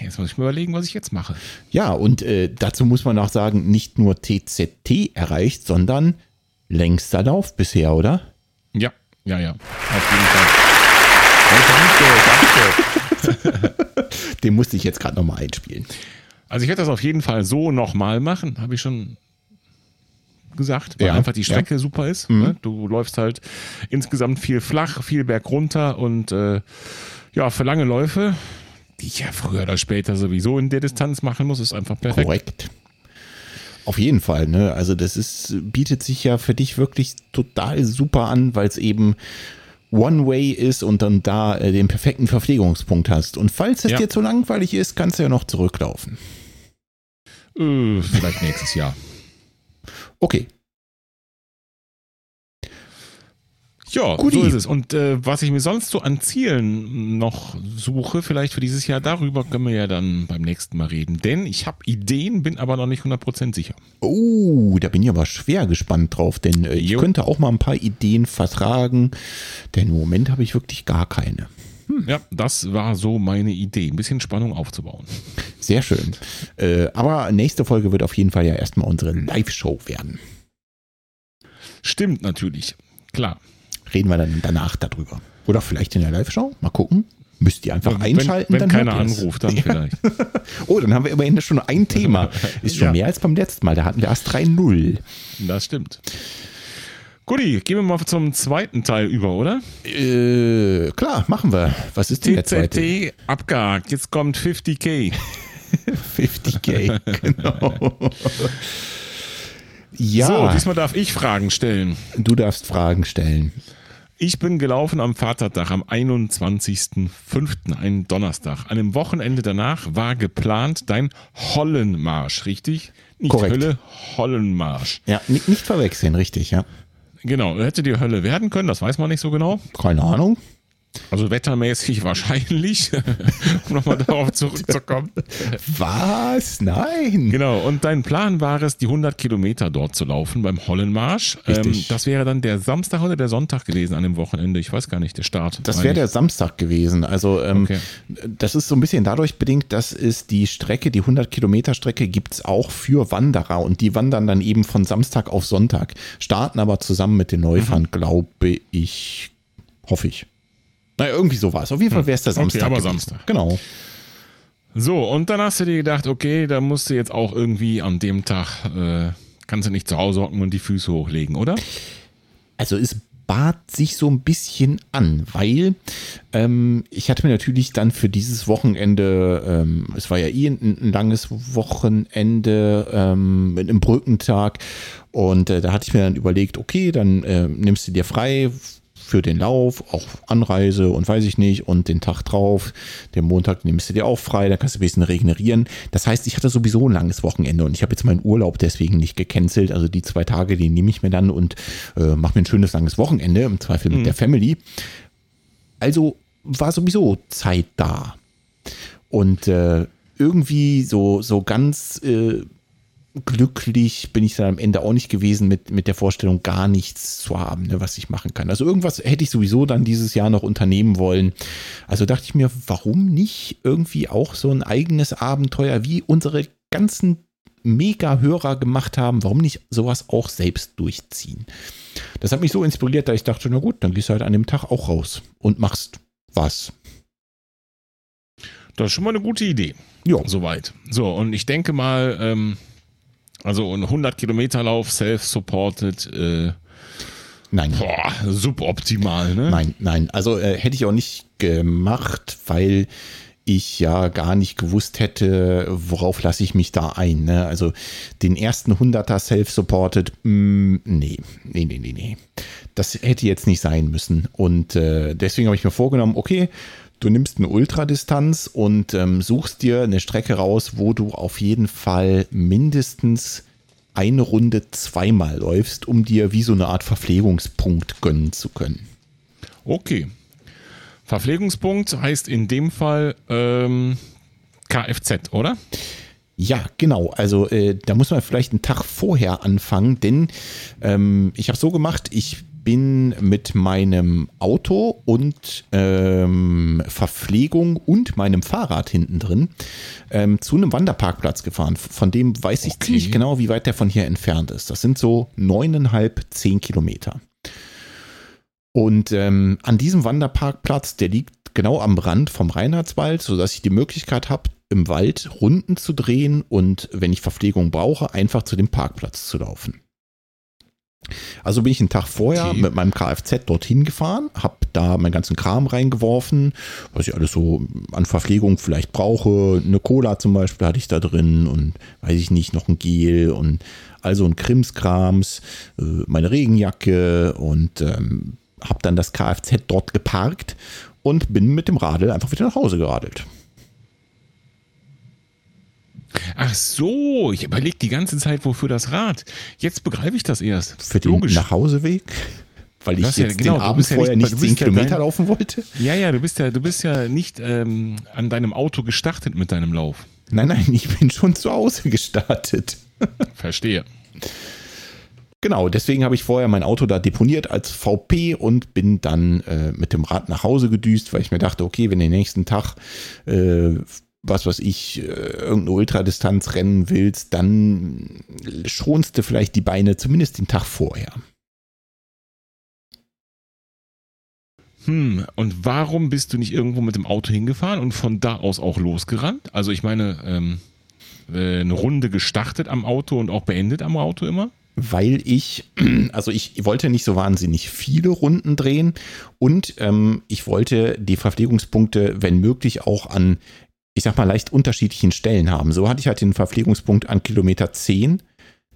jetzt muss ich mir überlegen, was ich jetzt mache. Ja, und äh, dazu muss man auch sagen, nicht nur TZT erreicht, sondern längster Lauf bisher, oder? Ja, ja, ja. Auf jeden Fall. Danke, danke. Den musste ich jetzt gerade nochmal einspielen. Also ich werde das auf jeden Fall so nochmal machen, habe ich schon gesagt, weil ja, einfach die Strecke ja. super ist. Mhm. Ne? Du läufst halt insgesamt viel flach, viel berg runter und äh, ja, für lange Läufe die ich ja früher oder später sowieso in der Distanz machen muss, ist einfach perfekt. Korrekt. Auf jeden Fall, ne? Also das ist, bietet sich ja für dich wirklich total super an, weil es eben One-Way ist und dann da äh, den perfekten Verpflegungspunkt hast. Und falls es ja. dir zu langweilig ist, kannst du ja noch zurücklaufen. Äh, vielleicht nächstes Jahr. Okay, Ja, Guti. so ist es. Und äh, was ich mir sonst so an Zielen noch suche, vielleicht für dieses Jahr, darüber können wir ja dann beim nächsten Mal reden. Denn ich habe Ideen, bin aber noch nicht 100% sicher. Oh, da bin ich aber schwer gespannt drauf, denn äh, ich könnte auch mal ein paar Ideen vertragen, denn im Moment habe ich wirklich gar keine. Hm. Ja, das war so meine Idee, ein bisschen Spannung aufzubauen. Sehr schön. Äh, aber nächste Folge wird auf jeden Fall ja erstmal unsere Live-Show werden. Stimmt natürlich, klar reden wir dann danach darüber. Oder vielleicht in der Live-Show. Mal gucken. Müsst ihr einfach wenn, einschalten. Wenn, wenn keiner anruft, dann ja. vielleicht. oh, dann haben wir immerhin schon ein Thema. Ist schon ja. mehr als beim letzten Mal. Da hatten wir erst 3-0. Das stimmt. Guti, gehen wir mal zum zweiten Teil über, oder? Äh, klar, machen wir. Was ist denn der zweite? Abgehakt. Jetzt kommt 50k. 50k, genau. Ja. So, diesmal darf ich Fragen stellen. Du darfst Fragen stellen. Ich bin gelaufen am Vatertag am 21.05., ein Donnerstag. An dem Wochenende danach war geplant dein Hollenmarsch, richtig? Nicht Korrekt. Hölle, Hollenmarsch. Ja, nicht, nicht verwechseln, richtig, ja. Genau, hätte die Hölle werden können, das weiß man nicht so genau. Keine Ahnung. Also wettermäßig wahrscheinlich, um nochmal darauf zurückzukommen. Was? Nein. Genau, und dein Plan war es, die 100 Kilometer dort zu laufen beim Hollenmarsch. Ähm, das wäre dann der Samstag oder der Sonntag gewesen an dem Wochenende. Ich weiß gar nicht, der Start. Das wäre der Samstag gewesen. Also ähm, okay. das ist so ein bisschen dadurch bedingt, dass es die Strecke, die 100 Kilometer Strecke gibt es auch für Wanderer und die wandern dann eben von Samstag auf Sonntag, starten aber zusammen mit den Läufern, mhm. glaube ich, hoffe ich. Naja, irgendwie sowas. Auf jeden Fall wäre es der Samstag. Okay, aber gewesen. Samstag. Genau. So, und dann hast du dir gedacht, okay, da musst du jetzt auch irgendwie an dem Tag, äh, kannst du nicht zu Hause hocken und die Füße hochlegen, oder? Also es bat sich so ein bisschen an, weil ähm, ich hatte mir natürlich dann für dieses Wochenende, ähm, es war ja eh ein, ein langes Wochenende ähm, mit einem Brückentag und äh, da hatte ich mir dann überlegt, okay, dann äh, nimmst du dir frei, für den Lauf, auch Anreise und weiß ich nicht und den Tag drauf, den Montag nimmst du dir auch frei, da kannst du ein bisschen regenerieren. Das heißt, ich hatte sowieso ein langes Wochenende und ich habe jetzt meinen Urlaub deswegen nicht gecancelt. Also die zwei Tage, die nehme ich mir dann und äh, mache mir ein schönes langes Wochenende, im Zweifel mit mhm. der Family. Also war sowieso Zeit da. Und äh, irgendwie so, so ganz äh, glücklich bin ich dann am Ende auch nicht gewesen mit, mit der Vorstellung, gar nichts zu haben, ne, was ich machen kann. Also irgendwas hätte ich sowieso dann dieses Jahr noch unternehmen wollen. Also dachte ich mir, warum nicht irgendwie auch so ein eigenes Abenteuer, wie unsere ganzen Mega-Hörer gemacht haben, warum nicht sowas auch selbst durchziehen? Das hat mich so inspiriert, da ich dachte, na gut, dann gehst du halt an dem Tag auch raus und machst was. Das ist schon mal eine gute Idee. Ja. Soweit. So, und ich denke mal, ähm, also ein 100 Kilometer Lauf, self-supported. Äh, nein. Boah, suboptimal, ne? Nein, nein. Also äh, hätte ich auch nicht gemacht, weil ich ja gar nicht gewusst hätte, worauf lasse ich mich da ein. Ne? Also den ersten 100er self-supported, mm, nee, nee, nee, nee, nee. Das hätte jetzt nicht sein müssen. Und äh, deswegen habe ich mir vorgenommen, okay, Du nimmst eine Ultradistanz und ähm, suchst dir eine Strecke raus, wo du auf jeden Fall mindestens eine Runde zweimal läufst, um dir wie so eine Art Verpflegungspunkt gönnen zu können. Okay. Verpflegungspunkt heißt in dem Fall ähm, Kfz, oder? Ja, genau. Also äh, da muss man vielleicht einen Tag vorher anfangen, denn ähm, ich habe so gemacht, ich bin mit meinem Auto und ähm, Verpflegung und meinem Fahrrad hinten drin ähm, zu einem Wanderparkplatz gefahren. Von dem weiß ich okay. ziemlich genau, wie weit der von hier entfernt ist. Das sind so neuneinhalb, zehn Kilometer. Und ähm, an diesem Wanderparkplatz, der liegt genau am Rand vom Reinhardswald, sodass ich die Möglichkeit habe, im Wald Runden zu drehen und wenn ich Verpflegung brauche, einfach zu dem Parkplatz zu laufen. Also bin ich einen Tag vorher okay. mit meinem Kfz dorthin gefahren, habe da meinen ganzen Kram reingeworfen, was ich alles so an Verpflegung vielleicht brauche. Eine Cola zum Beispiel hatte ich da drin und weiß ich nicht, noch ein Gel und also ein Krimskrams, äh, meine Regenjacke und ähm, habe dann das Kfz dort geparkt und bin mit dem Radl einfach wieder nach Hause geradelt. Ach so, ich überlege die ganze Zeit, wofür das Rad. Jetzt begreife ich das erst. Für den Logisch. Nachhauseweg? Weil ich jetzt ja, genau, den Abend vorher nicht, nicht 10 Kilometer dein, laufen wollte? Ja, ja, du bist ja, du bist ja nicht ähm, an deinem Auto gestartet mit deinem Lauf. Nein, nein, ich bin schon zu Hause gestartet. Verstehe. Genau, deswegen habe ich vorher mein Auto da deponiert als VP und bin dann äh, mit dem Rad nach Hause gedüst, weil ich mir dachte, okay, wenn den nächsten Tag äh, was weiß ich, äh, irgendeine Ultradistanz rennen willst, dann schonst du vielleicht die Beine zumindest den Tag vorher. Hm, und warum bist du nicht irgendwo mit dem Auto hingefahren und von da aus auch losgerannt? Also ich meine, ähm, äh, eine Runde gestartet am Auto und auch beendet am Auto immer? Weil ich, also ich wollte nicht so wahnsinnig viele Runden drehen und ähm, ich wollte die Verpflegungspunkte, wenn möglich, auch an ich sag mal, leicht unterschiedlichen Stellen haben. So hatte ich halt den Verpflegungspunkt an Kilometer 10,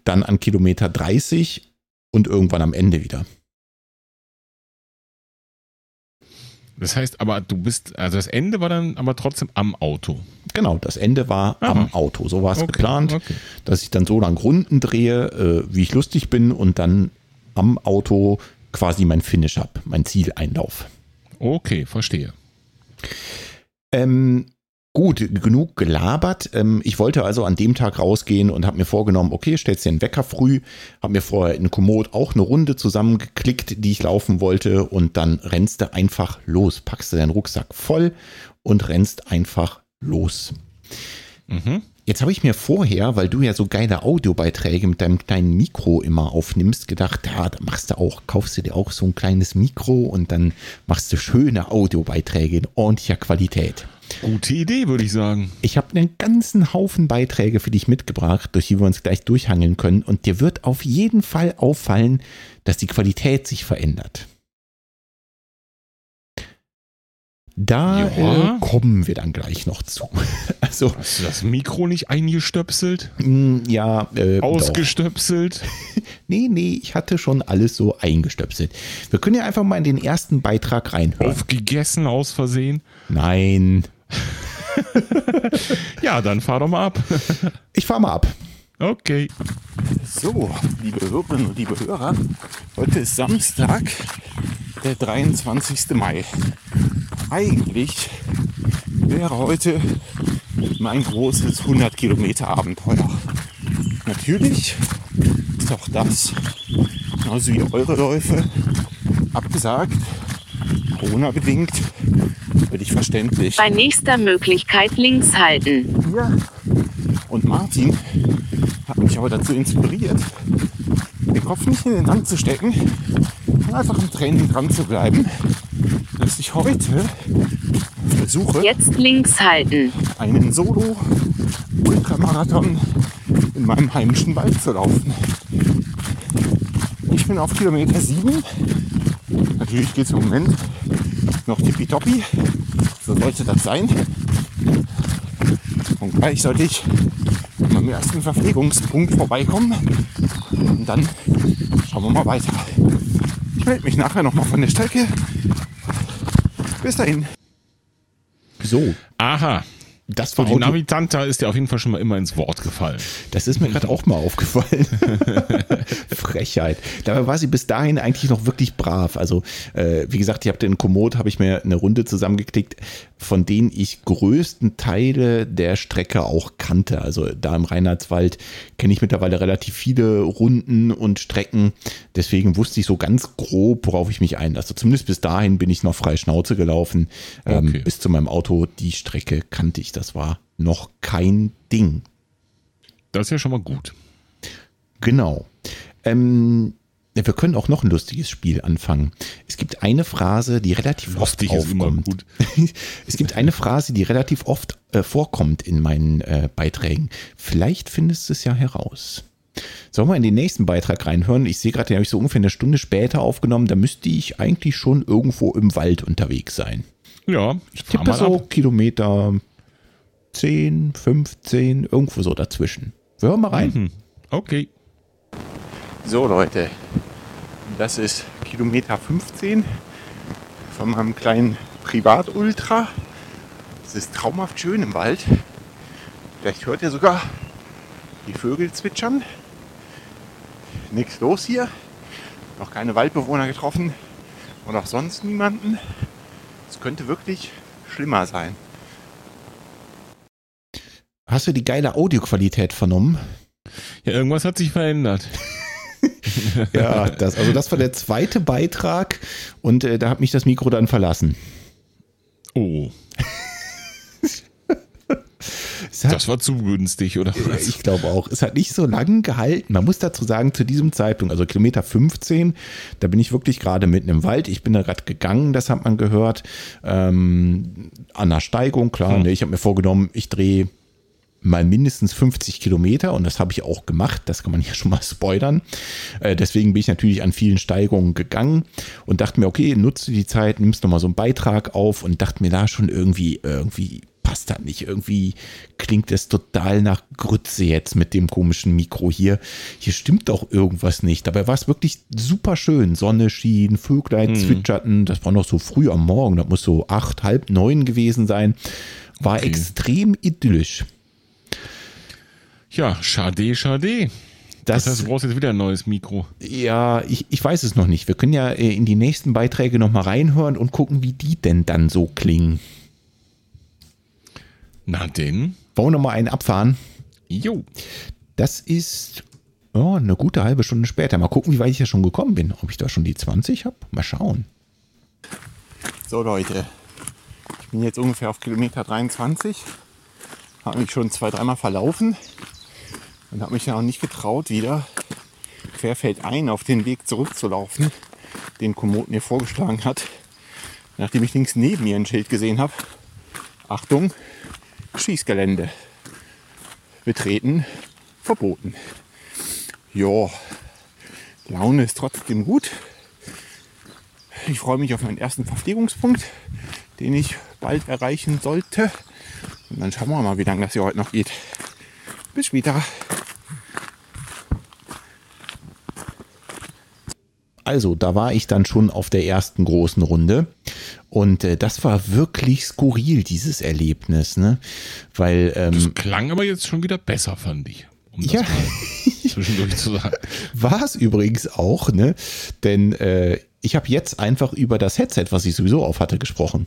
dann an Kilometer 30 und irgendwann am Ende wieder. Das heißt aber, du bist, also das Ende war dann aber trotzdem am Auto. Genau, das Ende war Aha. am Auto. So war es okay, geplant, okay. dass ich dann so lang Runden drehe, äh, wie ich lustig bin und dann am Auto quasi mein Finish habe, mein Zieleinlauf. Okay, verstehe. Ähm, Gut, genug gelabert. Ähm, ich wollte also an dem Tag rausgehen und habe mir vorgenommen, okay, stellst dir einen Wecker früh, habe mir vorher in Komoot auch eine Runde zusammengeklickt, die ich laufen wollte und dann rennst du einfach los, packst du deinen Rucksack voll und rennst einfach los. Mhm. Jetzt habe ich mir vorher, weil du ja so geile Audiobeiträge mit deinem kleinen Mikro immer aufnimmst, gedacht, ja, da machst du auch, kaufst du dir auch so ein kleines Mikro und dann machst du schöne Audiobeiträge in ordentlicher Qualität. Gute Idee, würde ich sagen. Ich habe einen ganzen Haufen Beiträge für dich mitgebracht, durch die wir uns gleich durchhangeln können. Und dir wird auf jeden Fall auffallen, dass die Qualität sich verändert. Da ja. äh, kommen wir dann gleich noch zu. Also, Hast du das Mikro nicht eingestöpselt? Mm, ja. Äh, Ausgestöpselt? nee, nee, ich hatte schon alles so eingestöpselt. Wir können ja einfach mal in den ersten Beitrag reinhören. Aufgegessen aus Versehen? Nein. Ja, dann fahr doch mal ab. ich fahr mal ab. Okay. So, liebe Hörerinnen und liebe Hörer, heute ist Samstag, der 23. Mai. Eigentlich wäre heute mein großes 100 Kilometer Abenteuer. Natürlich ist auch das, genauso wie eure Läufe, abgesagt. Corona-bedingt, völlig verständlich. Bei nächster Möglichkeit links halten. Ja. Und Martin hat mich aber dazu inspiriert, den Kopf nicht in den Sand zu stecken einfach im Training dran zu bleiben, dass ich heute versuche, jetzt links halten, einen Solo-Ultramarathon in meinem heimischen Wald zu laufen. Ich bin auf Kilometer 7. Natürlich geht es im Moment noch tippitoppi. So sollte das sein. Und gleich sollte ich am ersten Verpflegungspunkt vorbeikommen. Und dann schauen wir mal weiter. Ich melde mich nachher nochmal von der Strecke. Bis dahin. So. Aha. Das war die Navitanta ist ja auf jeden Fall schon mal immer ins Wort gefallen. Das ist mir gerade auch mal aufgefallen. Frechheit. Dabei war sie bis dahin eigentlich noch wirklich brav. Also, äh, wie gesagt, ich habe den Komoot, habe ich mir eine Runde zusammengeklickt, von denen ich größten Teile der Strecke auch kannte. Also da im Reinhardswald kenne ich mittlerweile relativ viele Runden und Strecken. Deswegen wusste ich so ganz grob, worauf ich mich einlasse. Zumindest bis dahin bin ich noch frei Schnauze gelaufen. Ähm, okay. bis zu meinem Auto. Die Strecke kannte ich das war noch kein Ding. Das ist ja schon mal gut. Genau. Ähm, wir können auch noch ein lustiges Spiel anfangen. Es gibt eine Phrase, die relativ Lustig oft aufkommt. es gibt eine Phrase, die relativ oft äh, vorkommt in meinen äh, Beiträgen. Vielleicht findest du es ja heraus. Sollen wir in den nächsten Beitrag reinhören? Ich sehe gerade, den habe ich so ungefähr eine Stunde später aufgenommen. Da müsste ich eigentlich schon irgendwo im Wald unterwegs sein. Ja, ich tippe so ab. Kilometer 10, 15, irgendwo so dazwischen. Wir hören mal rein. Mhm. Okay. So Leute, das ist Kilometer 15 von meinem kleinen Privat-Ultra. Es ist traumhaft schön im Wald. Vielleicht hört ihr sogar die Vögel zwitschern. Nichts los hier. Noch keine Waldbewohner getroffen und auch sonst niemanden. Es könnte wirklich schlimmer sein. Hast du die geile Audioqualität vernommen? Ja, irgendwas hat sich verändert. ja, das, also das war der zweite Beitrag und äh, da hat mich das Mikro dann verlassen. Oh. Hat, das war zu günstig, oder? Was? Ich glaube auch. Es hat nicht so lange gehalten. Man muss dazu sagen, zu diesem Zeitpunkt, also Kilometer 15, da bin ich wirklich gerade mitten im Wald. Ich bin da gerade gegangen, das hat man gehört. Ähm, an der Steigung, klar. Hm. Ne, ich habe mir vorgenommen, ich drehe mal mindestens 50 Kilometer und das habe ich auch gemacht, das kann man hier schon mal spoilern. Äh, deswegen bin ich natürlich an vielen Steigungen gegangen und dachte mir, okay, nutze die Zeit, nimmst nochmal so einen Beitrag auf und dachte mir da schon irgendwie, irgendwie passt das nicht. Irgendwie klingt das total nach Grütze jetzt mit dem komischen Mikro hier. Hier stimmt doch irgendwas nicht. Dabei war es wirklich super schön. Sonne schien, Vöglein hm. zwitscherten. Das war noch so früh am Morgen. Das muss so acht, halb neun gewesen sein. War okay. extrem idyllisch. Ja, schade, schade. Das, das heißt, du brauchst jetzt wieder ein neues Mikro. Ja, ich, ich weiß es noch nicht. Wir können ja äh, in die nächsten Beiträge nochmal reinhören und gucken, wie die denn dann so klingen. Na denn? Wollen wir nochmal einen abfahren? Jo. Das ist oh, eine gute halbe Stunde später. Mal gucken, wie weit ich ja schon gekommen bin. Ob ich da schon die 20 habe? Mal schauen. So Leute, ich bin jetzt ungefähr auf Kilometer 23. Habe mich schon zwei, dreimal verlaufen und habe mich ja auch nicht getraut, wieder querfeldein auf den Weg zurückzulaufen, den Komoot mir vorgeschlagen hat, nachdem ich links neben mir ein Schild gesehen habe. Achtung, Schießgelände. Betreten verboten. Ja, Laune ist trotzdem gut. Ich freue mich auf meinen ersten Verpflegungspunkt, den ich bald erreichen sollte. Und dann schauen wir mal, wie lange das hier heute noch geht. Bis später. Also, da war ich dann schon auf der ersten großen Runde. Und äh, das war wirklich skurril, dieses Erlebnis, ne? Weil. Ähm, das klang aber jetzt schon wieder besser, fand ich. Um ja. zwischendurch zu sagen. War es übrigens auch, ne? Denn äh, ich habe jetzt einfach über das Headset, was ich sowieso auf hatte, gesprochen.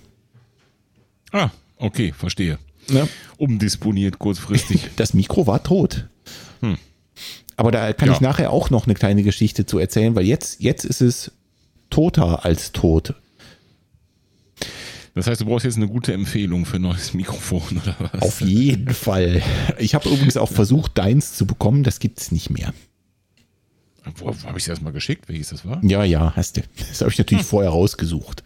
Ah, okay, verstehe. Ja. Umdisponiert kurzfristig. Das Mikro war tot. Hm. Aber da kann ja. ich nachher auch noch eine kleine Geschichte zu erzählen, weil jetzt, jetzt ist es toter als tot. Das heißt, du brauchst jetzt eine gute Empfehlung für ein neues Mikrofon oder was? Auf jeden Fall. Ich habe übrigens auch versucht, deins zu bekommen. Das gibt es nicht mehr. Wo habe ich es erstmal geschickt? Welches das war? Ja, ja, hast du. Das habe ich natürlich hm. vorher rausgesucht.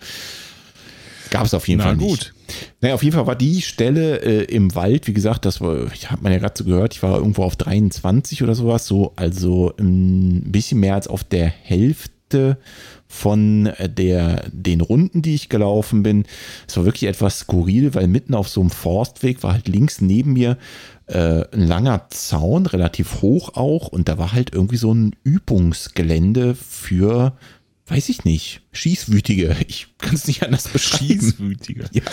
Gab es auf jeden Na, Fall nicht. gut. Naja, auf jeden Fall war die Stelle äh, im Wald, wie gesagt, das war, ich habe man ja gerade so gehört, ich war irgendwo auf 23 oder sowas, so, also ein bisschen mehr als auf der Hälfte von äh, der, den Runden, die ich gelaufen bin. Es war wirklich etwas skurril, weil mitten auf so einem Forstweg war halt links neben mir äh, ein langer Zaun, relativ hoch auch, und da war halt irgendwie so ein Übungsgelände für weiß ich nicht, Schießwütige. Ich kann es nicht anders beschreiben. Schießwütige. Ja.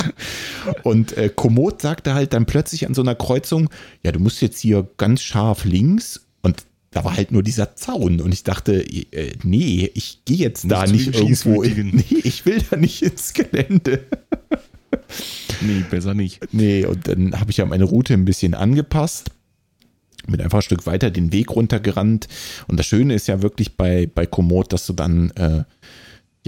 Und äh, Komoot sagte halt dann plötzlich an so einer Kreuzung, ja, du musst jetzt hier ganz scharf links und da war halt nur dieser Zaun und ich dachte, äh, nee, ich gehe jetzt nicht da nicht irgendwo. In, nee, ich will da nicht ins Gelände. nee, besser nicht. Nee, und dann habe ich ja meine Route ein bisschen angepasst bin einfach ein Stück weiter den Weg runtergerannt. Und das Schöne ist ja wirklich bei, bei Komoot, dass du dann äh,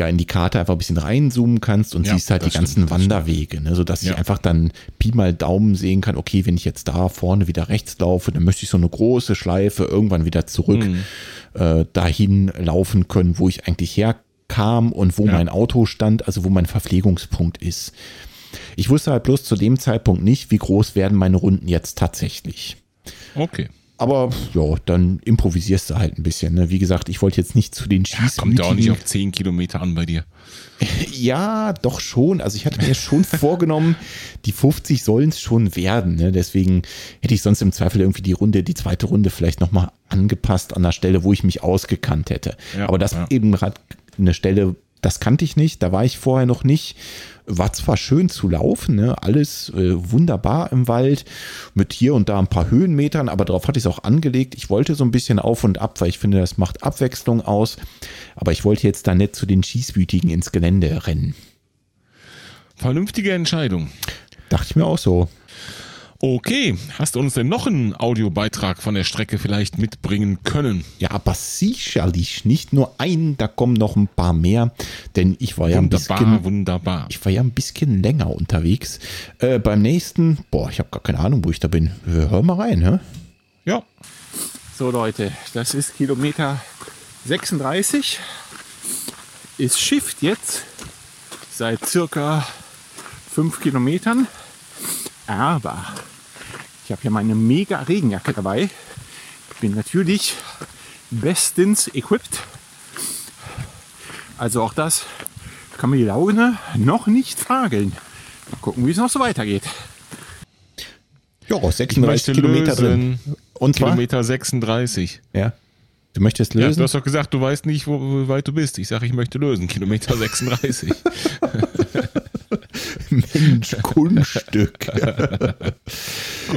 ja in die Karte einfach ein bisschen reinzoomen kannst und ja, siehst halt die ganzen stimmt, Wanderwege, ne, sodass ja. ich einfach dann Pi mal Daumen sehen kann, okay, wenn ich jetzt da vorne wieder rechts laufe, dann möchte ich so eine große Schleife irgendwann wieder zurück mhm. äh, dahin laufen können, wo ich eigentlich herkam und wo ja. mein Auto stand, also wo mein Verpflegungspunkt ist. Ich wusste halt bloß zu dem Zeitpunkt nicht, wie groß werden meine Runden jetzt tatsächlich. Okay. Aber ja, dann improvisierst du halt ein bisschen. Ne? Wie gesagt, ich wollte jetzt nicht zu den Schießen. Ja, kommt ja auch nicht auf 10 Kilometer an bei dir. Ja, doch schon. Also ich hatte mir schon vorgenommen, die 50 sollen es schon werden. Ne? Deswegen hätte ich sonst im Zweifel irgendwie die Runde, die zweite Runde vielleicht nochmal angepasst an der Stelle, wo ich mich ausgekannt hätte. Ja, Aber das ja. eben gerade eine Stelle, das kannte ich nicht, da war ich vorher noch nicht. War zwar schön zu laufen, ne? alles äh, wunderbar im Wald, mit hier und da ein paar Höhenmetern, aber darauf hatte ich es auch angelegt. Ich wollte so ein bisschen auf und ab, weil ich finde, das macht Abwechslung aus. Aber ich wollte jetzt da nicht zu den Schießwütigen ins Gelände rennen. Vernünftige Entscheidung. Dachte ich mir auch so. Okay, hast du uns denn noch einen Audiobeitrag von der Strecke vielleicht mitbringen können? Ja, aber sicherlich nicht nur ein, da kommen noch ein paar mehr, denn ich war ja wunderbar, ein bisschen, wunderbar. Ich war ja ein bisschen länger unterwegs. Äh, beim nächsten, boah, ich habe gar keine Ahnung, wo ich da bin. Hör mal rein, hä? Ja. So Leute, das ist Kilometer 36. Ist Shift jetzt seit circa 5 Kilometern. Aber ich habe hier meine mega Regenjacke dabei. Bin natürlich bestens equipped. Also auch das kann mir die Laune noch nicht fragen. Mal gucken, wie es noch so weitergeht. Ja, 36 Kilometer lösen. drin. Und zwar? Kilometer 36. Ja. Du möchtest lösen? Ja, du hast doch gesagt, du weißt nicht, wo, wo weit du bist. Ich sage, ich möchte lösen. Kilometer 36. Mensch, Kunststück.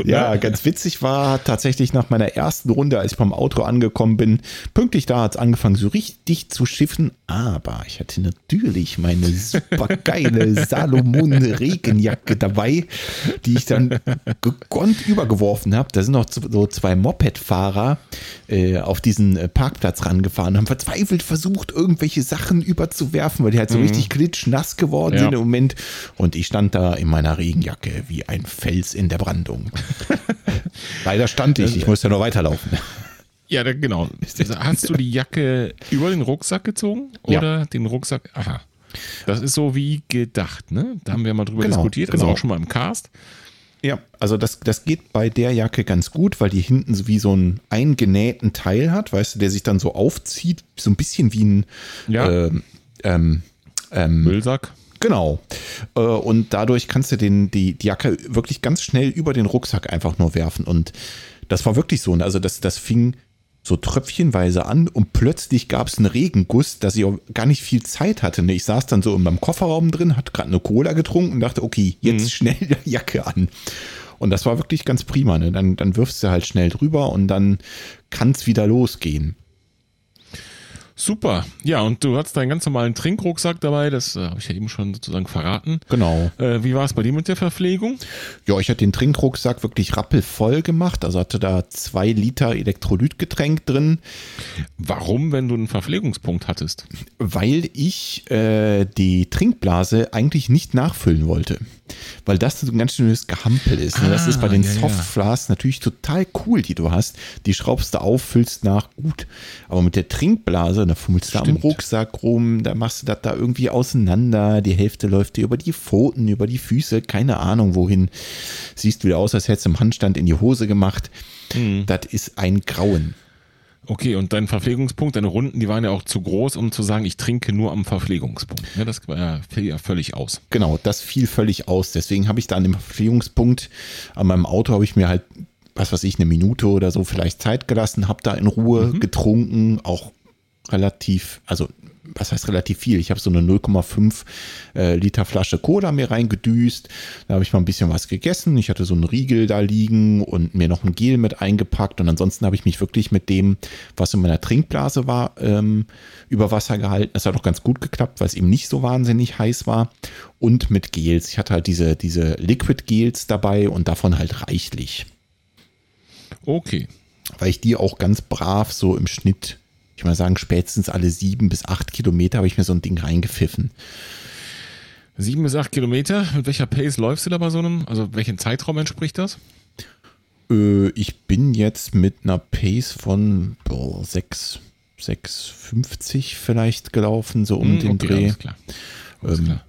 ja, ganz witzig war tatsächlich nach meiner ersten Runde, als ich beim Auto angekommen bin, pünktlich da hat es angefangen, so richtig zu schiffen. Aber ich hatte natürlich meine super geile Salomon-Regenjacke dabei, die ich dann gekonnt übergeworfen habe. Da sind noch so zwei Moped-Fahrer äh, auf diesen äh, Parkplatz rangefahren, haben verzweifelt versucht, irgendwelche Sachen überzuwerfen, weil die halt so mhm. richtig klitschnass geworden ja. sind im Moment. Und ich stand da in meiner Regenjacke wie ein Fels in der Brandung. Leider stand ich, ich musste ja noch weiterlaufen. Ja, genau. Hast du die Jacke über den Rucksack gezogen oder ja. den Rucksack? Aha. Das ist so wie gedacht, ne? Da haben wir mal drüber genau, diskutiert, also genau. auch schon mal im Cast. Ja, also das, das geht bei der Jacke ganz gut, weil die hinten so wie so einen eingenähten Teil hat, weißt du, der sich dann so aufzieht, so ein bisschen wie ein ja. ähm, ähm, ähm Müllsack. Genau. Äh, und dadurch kannst du den, die, die Jacke wirklich ganz schnell über den Rucksack einfach nur werfen. Und das war wirklich so. Also das, das fing so tröpfchenweise an und plötzlich gab es einen Regenguss, dass ich auch gar nicht viel Zeit hatte. Ich saß dann so in meinem Kofferraum drin, hatte gerade eine Cola getrunken und dachte, okay, jetzt mhm. schnell die Jacke an. Und das war wirklich ganz prima. Ne? Dann, dann wirfst du halt schnell drüber und dann kann es wieder losgehen. Super. Ja, und du hattest deinen ganz normalen Trinkrucksack dabei, das äh, habe ich ja eben schon sozusagen verraten. Genau. Äh, wie war es bei dir mit der Verpflegung? Ja, ich hatte den Trinkrucksack wirklich rappelvoll gemacht, also hatte da zwei Liter Elektrolytgetränk drin. Warum, wenn du einen Verpflegungspunkt hattest? Weil ich äh, die Trinkblase eigentlich nicht nachfüllen wollte weil das so ein ganz schönes Gehampel ist. Ah, das ist bei den ja, Softflasks ja. natürlich total cool, die du hast. Die schraubst du auf, füllst nach, gut. Aber mit der Trinkblase, da fummelst du am Rucksack rum, da machst du das da irgendwie auseinander. Die Hälfte läuft dir über die Pfoten, über die Füße, keine Ahnung wohin. Siehst wieder aus, als hättest du im Handstand in die Hose gemacht. Mhm. Das ist ein Grauen. Okay, und dein Verpflegungspunkt, deine Runden, die waren ja auch zu groß, um zu sagen, ich trinke nur am Verpflegungspunkt. Ja, das fiel ja völlig aus. Genau, das fiel völlig aus. Deswegen habe ich da an dem Verpflegungspunkt an meinem Auto habe ich mir halt, was weiß ich, eine Minute oder so vielleicht Zeit gelassen, habe da in Ruhe mhm. getrunken, auch relativ, also was heißt relativ viel? Ich habe so eine 0,5 äh, Liter Flasche Cola mir reingedüst. Da habe ich mal ein bisschen was gegessen. Ich hatte so einen Riegel da liegen und mir noch ein Gel mit eingepackt. Und ansonsten habe ich mich wirklich mit dem, was in meiner Trinkblase war, ähm, über Wasser gehalten. Das hat auch ganz gut geklappt, weil es eben nicht so wahnsinnig heiß war. Und mit Gels. Ich hatte halt diese, diese Liquid Gels dabei und davon halt reichlich. Okay. Weil ich die auch ganz brav so im Schnitt ich mal sagen, spätestens alle sieben bis acht Kilometer habe ich mir so ein Ding reingepfiffen. Sieben bis acht Kilometer? Mit welcher Pace läufst du da bei so einem? Also welchen Zeitraum entspricht das? Äh, ich bin jetzt mit einer Pace von boah, 6, 6,50 vielleicht gelaufen, so um den okay, Dreh. Alles klar. Alles ähm, klar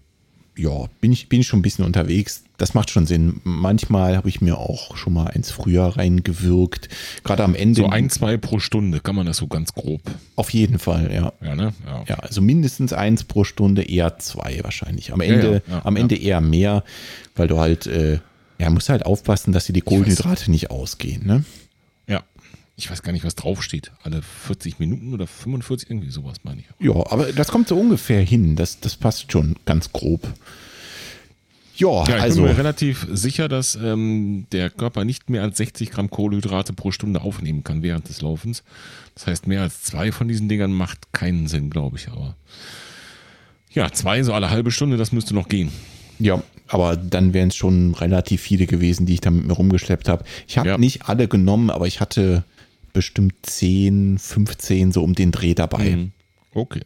ja, bin ich, bin ich schon ein bisschen unterwegs. Das macht schon Sinn. Manchmal habe ich mir auch schon mal eins früher reingewirkt. Gerade am Ende. So ein, zwei pro Stunde, kann man das so ganz grob. Auf jeden Fall, ja. Ja, ne? ja. ja also mindestens eins pro Stunde, eher zwei wahrscheinlich. Am Ende, ja, am Ende eher mehr, weil du halt, äh, ja, musst halt aufpassen, dass dir die Kohlenhydrate nicht ausgehen, ne? Ich weiß gar nicht, was draufsteht. Alle 40 Minuten oder 45, irgendwie sowas meine ich. Ja, aber das kommt so ungefähr hin. Das, das passt schon ganz grob. Ja, ja ich also. bin mir relativ sicher, dass ähm, der Körper nicht mehr als 60 Gramm Kohlenhydrate pro Stunde aufnehmen kann während des Laufens. Das heißt, mehr als zwei von diesen Dingern macht keinen Sinn, glaube ich. Aber ja, zwei so alle halbe Stunde, das müsste noch gehen. Ja, aber dann wären es schon relativ viele gewesen, die ich da mit mir rumgeschleppt habe. Ich habe ja. nicht alle genommen, aber ich hatte bestimmt 10, 15 so um den Dreh dabei. Mhm. Okay.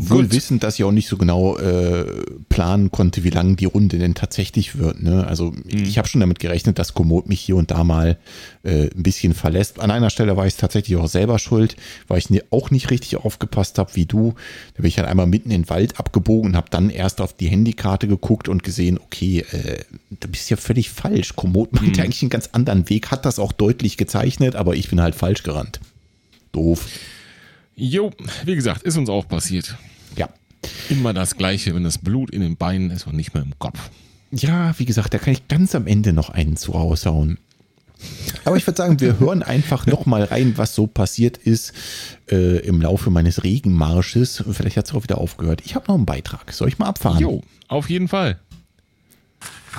Wohl Gut. wissend, dass ich auch nicht so genau äh, planen konnte, wie lang die Runde denn tatsächlich wird. Ne? Also mhm. ich habe schon damit gerechnet, dass Komoot mich hier und da mal äh, ein bisschen verlässt. An einer Stelle war ich tatsächlich auch selber schuld, weil ich auch nicht richtig aufgepasst habe wie du. Da bin ich halt einmal mitten in den Wald abgebogen und habe dann erst auf die Handykarte geguckt und gesehen, okay, äh, da bist ja völlig falsch. Komoot meint mhm. eigentlich einen ganz anderen Weg, hat das auch deutlich gezeichnet, aber ich bin halt falsch gerannt. Doof. Jo, wie gesagt, ist uns auch passiert. Ja. Immer das Gleiche, wenn das Blut in den Beinen ist und nicht mehr im Kopf. Ja, wie gesagt, da kann ich ganz am Ende noch einen zu raushauen. Aber ich würde sagen, wir hören einfach noch mal rein, was so passiert ist äh, im Laufe meines Regenmarsches. Vielleicht hat es auch wieder aufgehört. Ich habe noch einen Beitrag. Soll ich mal abfahren? Jo, auf jeden Fall.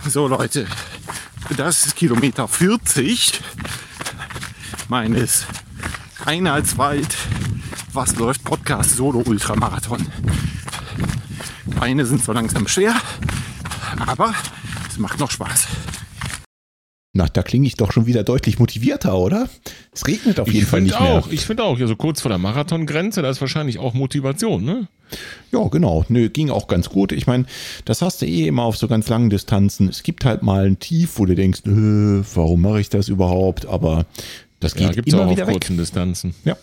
So Leute, das ist Kilometer 40 meines Einheitswald Was läuft Podcast Solo Ultramarathon. Beine sind so langsam schwer, aber es macht noch Spaß. Na, da klinge ich doch schon wieder deutlich motivierter, oder? Es regnet auf jeden ich Fall nicht auch, mehr. Ich finde auch, also kurz vor der Marathongrenze, da ist wahrscheinlich auch Motivation, ne? Ja, genau. Nö, ging auch ganz gut. Ich meine, das hast du eh immer auf so ganz langen Distanzen. Es gibt halt mal ein Tief, wo du denkst, äh, warum mache ich das überhaupt? Aber das geht ja, immer auch wieder auf weg. kurzen Distanzen. Ja.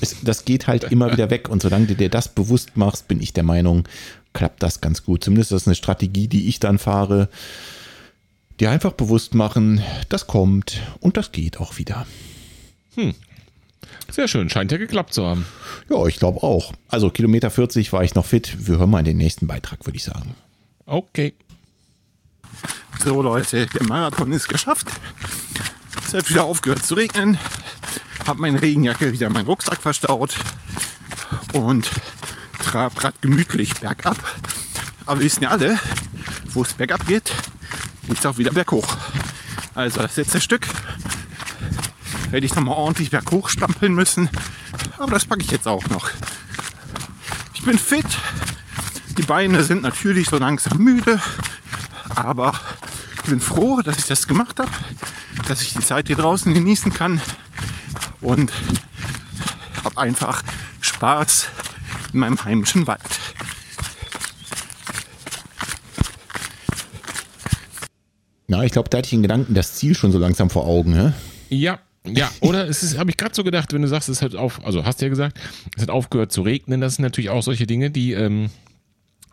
Es, das geht halt immer wieder weg. Und solange du dir das bewusst machst, bin ich der Meinung, klappt das ganz gut. Zumindest ist das eine Strategie, die ich dann fahre dir einfach bewusst machen, das kommt und das geht auch wieder. Hm. Sehr schön, scheint ja geklappt zu haben. Ja, ich glaube auch. Also Kilometer 40 war ich noch fit. Wir hören mal in den nächsten Beitrag, würde ich sagen. Okay. So Leute, der Marathon ist geschafft. Es hat wieder aufgehört zu regnen. Hab meine Regenjacke wieder in meinen Rucksack verstaut und trab gerade gemütlich bergab. Aber wir wissen ja alle, wo es bergab geht, geht es auch wieder berghoch. Also das letzte Stück werde ich noch mal ordentlich berghoch stampeln müssen. Aber das packe ich jetzt auch noch. Ich bin fit. Die Beine sind natürlich so langsam müde. Aber bin froh, dass ich das gemacht habe. Dass ich die Zeit hier draußen genießen kann. Und habe einfach Spaß in meinem heimischen Wald. Na, ich glaube, da hatte ich den Gedanken, das Ziel schon so langsam vor Augen, ne? Ja, ja, oder es ist, habe ich gerade so gedacht, wenn du sagst, es hat auf, also hast du ja gesagt, es hat aufgehört zu regnen, das sind natürlich auch solche Dinge, die, ähm,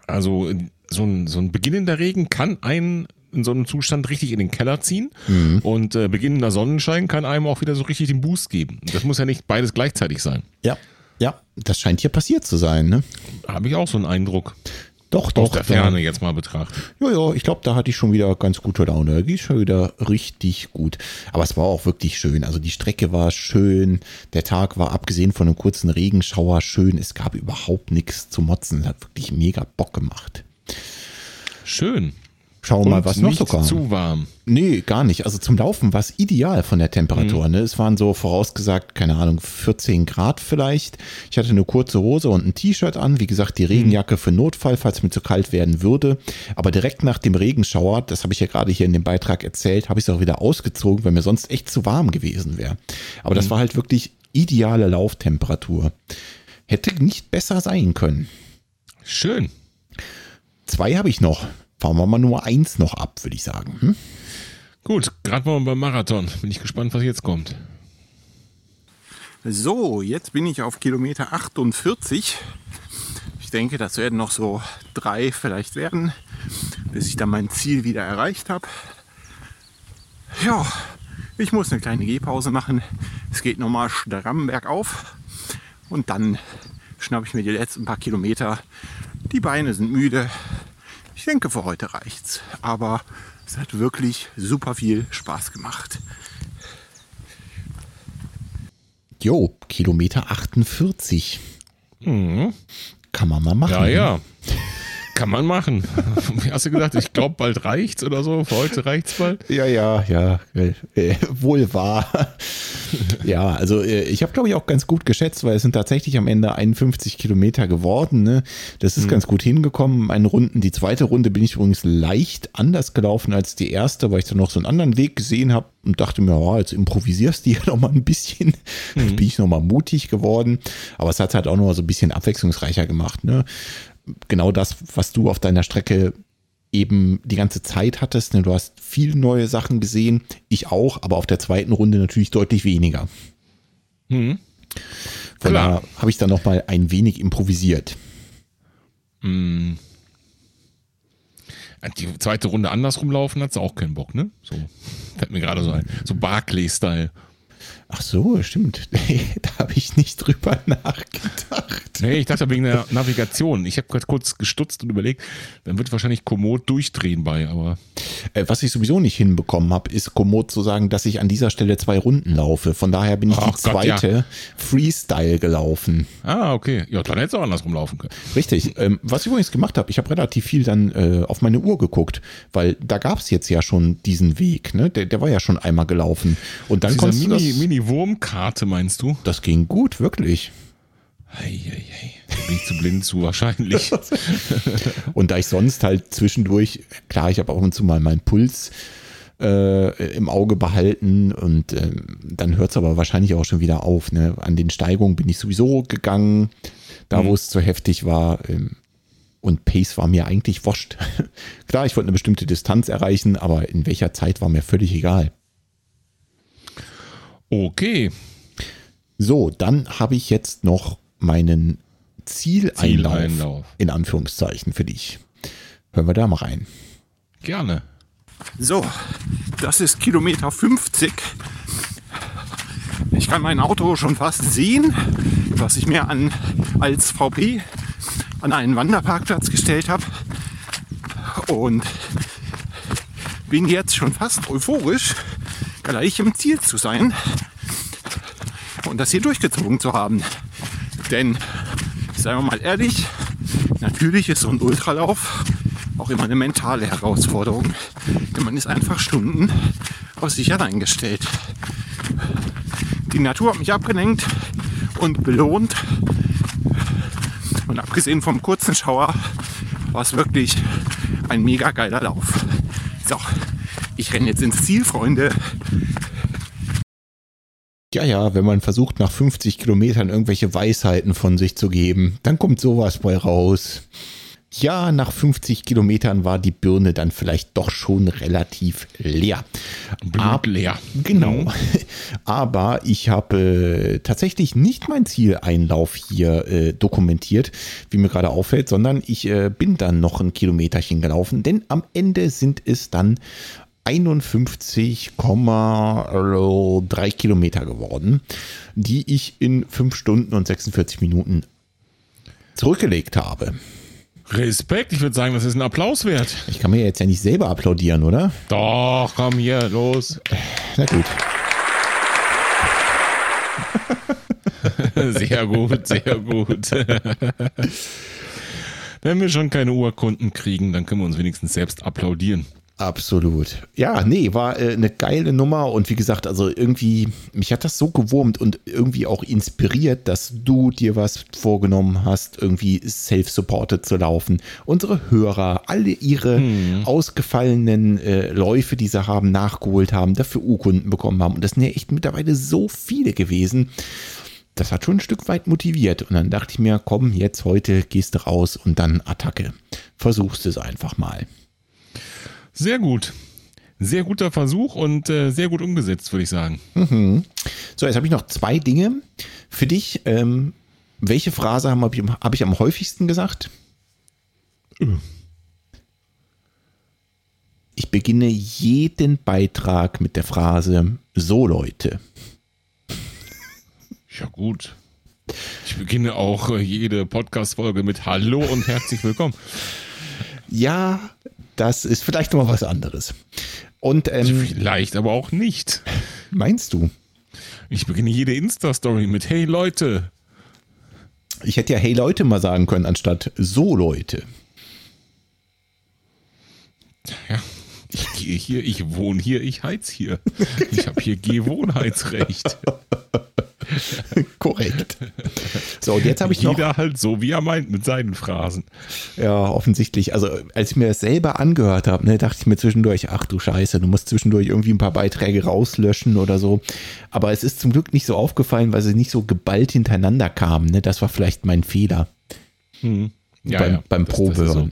also so ein, so ein beginnender Regen kann einen in so einem Zustand richtig in den Keller ziehen mhm. und äh, beginnender Sonnenschein kann einem auch wieder so richtig den Boost geben. Das muss ja nicht beides gleichzeitig sein. Ja, ja, das scheint hier passiert zu sein, ne? Habe ich auch so einen Eindruck. Doch, doch. Aus der Ferne jetzt mal betrachtet. Ja, ja, ich glaube, da hatte ich schon wieder ganz gute Laune. Da ging schon wieder richtig gut. Aber es war auch wirklich schön. Also die Strecke war schön. Der Tag war abgesehen von einem kurzen Regenschauer schön. Es gab überhaupt nichts zu motzen. Hat wirklich mega Bock gemacht. Schön. Schauen wir mal, was noch so kam. zu warm. Nee, gar nicht. Also zum Laufen war es ideal von der Temperatur. Mhm. Ne? Es waren so vorausgesagt, keine Ahnung, 14 Grad vielleicht. Ich hatte eine kurze Hose und ein T-Shirt an. Wie gesagt, die Regenjacke für Notfall, falls mir zu kalt werden würde. Aber direkt nach dem Regenschauer, das habe ich ja gerade hier in dem Beitrag erzählt, habe ich es auch wieder ausgezogen, weil mir sonst echt zu warm gewesen wäre. Aber mhm. das war halt wirklich ideale Lauftemperatur. Hätte nicht besser sein können. Schön. Zwei habe ich noch fahren wir mal nur eins noch ab, würde ich sagen. Hm? Gut, gerade mal beim Marathon. Bin ich gespannt, was jetzt kommt. So, jetzt bin ich auf Kilometer 48. Ich denke, das werden noch so drei vielleicht werden, bis ich dann mein Ziel wieder erreicht habe. Ja, ich muss eine kleine Gehpause machen. Es geht nochmal stramm bergauf und dann schnappe ich mir die letzten paar Kilometer. Die Beine sind müde, ich denke, für heute reicht's. Aber es hat wirklich super viel Spaß gemacht. Jo, Kilometer 48. Mhm. Kann man mal machen. Ja, ja. Kann man machen. Hast du gesagt? Ich glaube, bald reicht's oder so. Für heute reicht's bald. Ja, ja, ja. Äh, wohl wahr. ja, also äh, ich habe, glaube ich, auch ganz gut geschätzt, weil es sind tatsächlich am Ende 51 Kilometer geworden. Ne? Das ist mhm. ganz gut hingekommen. Meine Runden, die zweite Runde bin ich übrigens leicht anders gelaufen als die erste, weil ich dann noch so einen anderen Weg gesehen habe und dachte mir, oh, jetzt improvisierst du hier noch mal ein bisschen. Mhm. bin ich noch mal mutig geworden. Aber es hat halt auch noch so ein bisschen abwechslungsreicher gemacht. Ne? Genau das, was du auf deiner Strecke eben die ganze Zeit hattest. Ne? Du hast viel neue Sachen gesehen, ich auch, aber auf der zweiten Runde natürlich deutlich weniger. Mhm. Von daher habe ich dann noch mal ein wenig improvisiert. Mhm. Die zweite Runde andersrum laufen hat auch keinen Bock, ne? So fällt mir gerade so ein. So Barclay-Style. Ach so, stimmt. da habe ich nicht drüber nachgedacht. Nee, ich dachte wegen der Navigation. Ich habe gerade kurz gestutzt und überlegt, dann wird wahrscheinlich Komoot durchdrehen bei, aber. Äh, was ich sowieso nicht hinbekommen habe, ist Komoot zu sagen, dass ich an dieser Stelle zwei Runden laufe. Von daher bin ich Ach die zweite Gott, ja. Freestyle gelaufen. Ah, okay. Ja, dann hätte es auch andersrum laufen können. Richtig. Ähm, was ich übrigens gemacht habe, ich habe relativ viel dann äh, auf meine Uhr geguckt, weil da gab es jetzt ja schon diesen Weg. Ne? Der, der war ja schon einmal gelaufen. Und dann konntest Mini, du das, Mini-Wurmkarte, meinst du? Das ging gut, wirklich. Hey, hey, hey. Da bin ich zu blind zu wahrscheinlich. und da ich sonst halt zwischendurch, klar, ich habe auch und zu mal meinen Puls äh, im Auge behalten und äh, dann hört es aber wahrscheinlich auch schon wieder auf. Ne? An den Steigungen bin ich sowieso gegangen, da mhm. wo es zu heftig war. Ähm, und Pace war mir eigentlich wurscht. klar, ich wollte eine bestimmte Distanz erreichen, aber in welcher Zeit war mir völlig egal. Okay. So, dann habe ich jetzt noch meinen Zieleinlauf, Zieleinlauf in Anführungszeichen für dich. Hören wir da mal rein. Gerne. So, das ist Kilometer 50. Ich kann mein Auto schon fast sehen, was ich mir an, als VP an einen Wanderparkplatz gestellt habe. Und bin jetzt schon fast euphorisch, gleich im Ziel zu sein und das hier durchgezogen zu haben. Denn, seien wir mal ehrlich, natürlich ist so ein Ultralauf auch immer eine mentale Herausforderung. Denn man ist einfach Stunden auf sich allein gestellt. Die Natur hat mich abgelenkt und belohnt. Und abgesehen vom kurzen Schauer war es wirklich ein mega geiler Lauf. So, ich renne jetzt ins Ziel, Freunde. Ja, ja, wenn man versucht, nach 50 Kilometern irgendwelche Weisheiten von sich zu geben, dann kommt sowas bei raus. Ja, nach 50 Kilometern war die Birne dann vielleicht doch schon relativ leer. Blut leer. Genau. Mhm. Aber ich habe äh, tatsächlich nicht mein Zieleinlauf hier äh, dokumentiert, wie mir gerade auffällt, sondern ich äh, bin dann noch ein Kilometerchen gelaufen, denn am Ende sind es dann 51,3 Kilometer geworden, die ich in 5 Stunden und 46 Minuten zurückgelegt habe. Respekt, ich würde sagen, das ist ein Applaus wert. Ich kann mir jetzt ja nicht selber applaudieren, oder? Doch, komm hier, los. Na gut. sehr gut, sehr gut. Wenn wir schon keine Urkunden kriegen, dann können wir uns wenigstens selbst applaudieren. Absolut. Ja, nee, war äh, eine geile Nummer und wie gesagt, also irgendwie, mich hat das so gewurmt und irgendwie auch inspiriert, dass du dir was vorgenommen hast, irgendwie self-supported zu laufen. Unsere Hörer, alle ihre hm. ausgefallenen äh, Läufe, die sie haben, nachgeholt haben, dafür Urkunden bekommen haben. Und das sind ja echt mittlerweile so viele gewesen. Das hat schon ein Stück weit motiviert. Und dann dachte ich mir, komm, jetzt heute gehst du raus und dann Attacke. Versuchst es einfach mal. Sehr gut. Sehr guter Versuch und äh, sehr gut umgesetzt, würde ich sagen. Mhm. So, jetzt habe ich noch zwei Dinge für dich. Ähm, welche Phrase habe ich, hab ich am häufigsten gesagt? Mhm. Ich beginne jeden Beitrag mit der Phrase So Leute. Ja gut. Ich beginne auch äh, jede Podcast-Folge mit Hallo und herzlich willkommen. Ja, das ist vielleicht noch mal was anderes. Und, ähm, vielleicht aber auch nicht. Meinst du? Ich beginne jede Insta-Story mit Hey Leute. Ich hätte ja Hey Leute mal sagen können, anstatt So Leute. Ja, ich gehe hier, ich wohne hier, ich heiz hier. Ich habe hier Gewohnheitsrecht. Korrekt. So, und jetzt habe ich Jeder noch. Jeder halt so, wie er meint, mit seinen Phrasen. Ja, offensichtlich. Also, als ich mir das selber angehört habe, ne, dachte ich mir zwischendurch, ach du Scheiße, du musst zwischendurch irgendwie ein paar Beiträge rauslöschen oder so. Aber es ist zum Glück nicht so aufgefallen, weil sie nicht so geballt hintereinander kamen. Ne? Das war vielleicht mein Fehler. Hm. Ja, beim, ja, beim Probehören. So.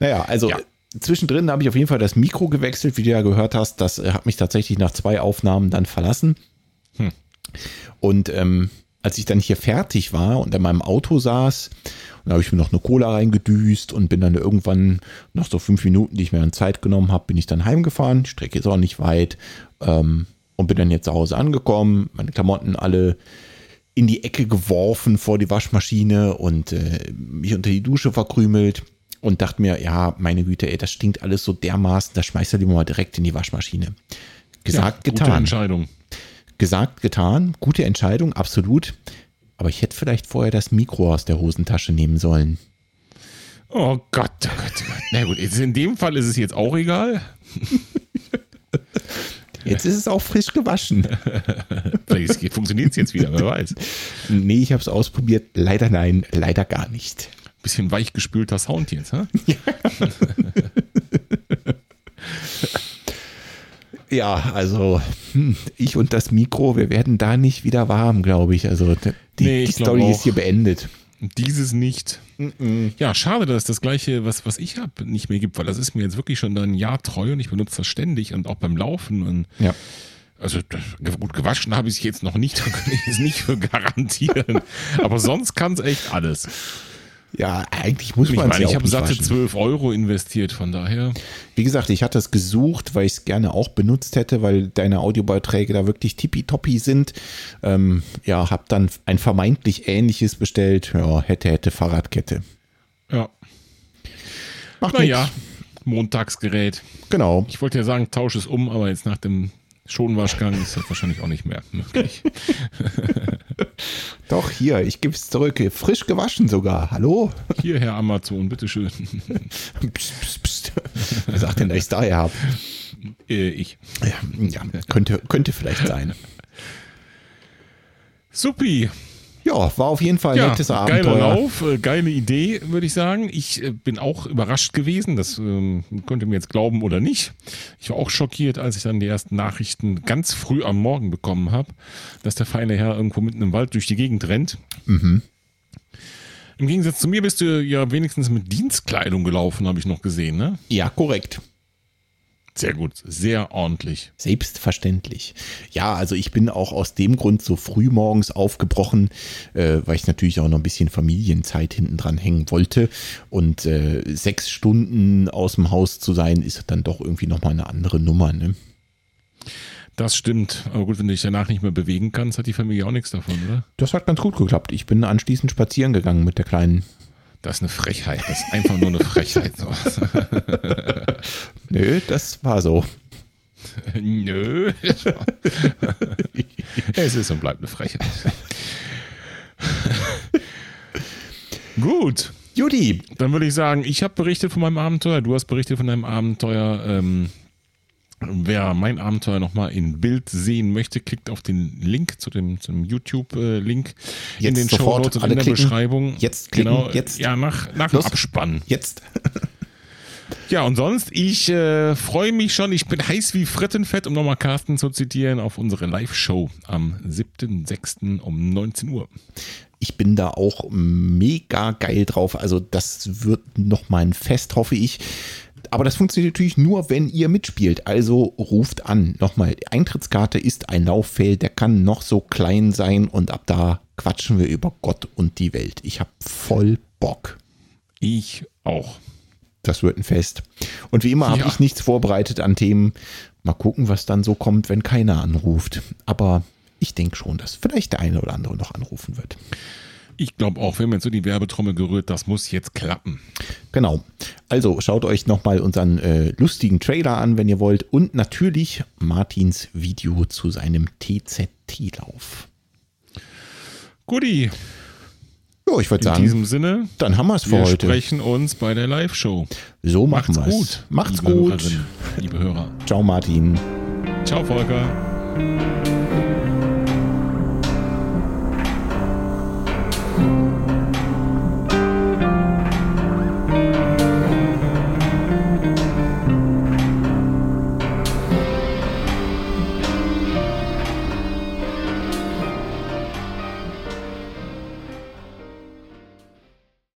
Naja, also. Ja zwischendrin habe ich auf jeden Fall das Mikro gewechselt, wie du ja gehört hast. Das äh, hat mich tatsächlich nach zwei Aufnahmen dann verlassen. Und ähm, als ich dann hier fertig war und in meinem Auto saß, und habe ich mir noch eine Cola reingedüst und bin dann irgendwann nach so fünf Minuten, die ich mir an Zeit genommen habe, bin ich dann heimgefahren. Die Strecke ist auch nicht weit. Ähm, und bin dann jetzt zu Hause angekommen, meine Klamotten alle in die Ecke geworfen vor die Waschmaschine und äh, mich unter die Dusche verkrümelt und dachte mir, ja, meine Güte, ey, das stinkt alles so dermaßen, das schmeißt er lieber mal direkt in die Waschmaschine. Gesagt, ja, getan. Gute Entscheidung. Gesagt, getan. Gute Entscheidung, absolut. Aber ich hätte vielleicht vorher das Mikro aus der Hosentasche nehmen sollen. Oh Gott, oh Gott, oh Gott. Na gut, in dem Fall ist es jetzt auch egal. Jetzt ist es auch frisch gewaschen. Vielleicht funktioniert es jetzt wieder, wer weiß. Nee, ich habe es ausprobiert. Leider nein, leider gar nicht. Bisschen weichgespülter Sound jetzt, hä? Ja. ja, also hm, ich und das Mikro, wir werden da nicht wieder warm, glaube ich. Also die, nee, ich die Story ist hier beendet. Dieses nicht. Mm -mm. Ja, schade, dass das gleiche, was, was ich habe, nicht mehr gibt, weil das ist mir jetzt wirklich schon ein Jahr treu und ich benutze das ständig und auch beim Laufen. Und ja. Also gut, gewaschen habe ich es jetzt noch nicht, da kann ich es nicht für garantieren. Aber sonst kann es echt alles. Ja, eigentlich muss man es ja Ich habe satte 12 Euro investiert, von daher. Wie gesagt, ich hatte es gesucht, weil ich es gerne auch benutzt hätte, weil deine Audiobeiträge da wirklich tippitoppi sind. Ähm, ja, habe dann ein vermeintlich ähnliches bestellt. Ja, hätte, hätte Fahrradkette. Ja. Macht naja, Montagsgerät. Genau. Ich wollte ja sagen, tausche es um, aber jetzt nach dem Schonwaschgang ist das wahrscheinlich auch nicht mehr möglich. Doch, hier, ich gebe es zurück. Frisch gewaschen sogar. Hallo? Hier, Herr Amazon, bitteschön. psst, psst, psst. Wer sagt denn, dass ich es daher habe? Äh, ich. Ja, ja, könnte, könnte vielleicht sein. Supi. Ja, war auf jeden Fall ein ja, nettes Abenteuer. Geiler Lauf, äh, geile Idee, würde ich sagen. Ich äh, bin auch überrascht gewesen. Das ähm, könnt ihr mir jetzt glauben oder nicht. Ich war auch schockiert, als ich dann die ersten Nachrichten ganz früh am Morgen bekommen habe, dass der feine Herr irgendwo mitten im Wald durch die Gegend rennt. Mhm. Im Gegensatz zu mir bist du ja wenigstens mit Dienstkleidung gelaufen, habe ich noch gesehen, ne? Ja, korrekt. Sehr gut, sehr ordentlich. Selbstverständlich. Ja, also ich bin auch aus dem Grund so früh morgens aufgebrochen, äh, weil ich natürlich auch noch ein bisschen Familienzeit hinten dran hängen wollte. Und äh, sechs Stunden aus dem Haus zu sein, ist dann doch irgendwie nochmal eine andere Nummer. Ne? Das stimmt. Aber gut, wenn du dich danach nicht mehr bewegen kannst, hat die Familie auch nichts davon, oder? Das hat ganz gut geklappt. Ich bin anschließend spazieren gegangen mit der Kleinen. Das ist eine Frechheit. Das ist einfach nur eine Frechheit. Nö, das war so. Nö. es ist und bleibt eine Frechheit. Gut. Judy. Dann würde ich sagen, ich habe berichtet von meinem Abenteuer, du hast berichtet von deinem Abenteuer. Ähm, Wer mein Abenteuer nochmal in Bild sehen möchte, klickt auf den Link zu dem, zum YouTube-Link in den Show Notes in der klicken. Beschreibung. Jetzt klicken, genau, jetzt. Ja, nach, nach dem Abspann. Jetzt. ja, und sonst, ich äh, freue mich schon, ich bin heiß wie Frittenfett, um nochmal Carsten zu zitieren, auf unsere Live-Show am 7.6. um 19 Uhr ich bin da auch mega geil drauf. Also das wird nochmal ein Fest, hoffe ich. Aber das funktioniert natürlich nur, wenn ihr mitspielt. Also ruft an. Nochmal, die Eintrittskarte ist ein Lauffeld, der kann noch so klein sein und ab da quatschen wir über Gott und die Welt. Ich habe voll Bock. Ich auch. Das wird ein Fest. Und wie immer habe ja. ich nichts vorbereitet an Themen. Mal gucken, was dann so kommt, wenn keiner anruft. Aber ich denke schon, dass vielleicht der eine oder andere noch anrufen wird. Ich glaube auch, wenn man so die Werbetrommel gerührt, das muss jetzt klappen. Genau. Also schaut euch nochmal unseren äh, lustigen Trailer an, wenn ihr wollt. Und natürlich Martins Video zu seinem TZT-Lauf. Guti. Ja, ich würde sagen. In diesem Sinne, dann haben wir es für wir heute. Wir sprechen uns bei der Live-Show. So machen wir es. gut. Macht's liebe gut. Hörerinnen, liebe Hörer. Ciao, Martin. Ciao, Volker. Thank you.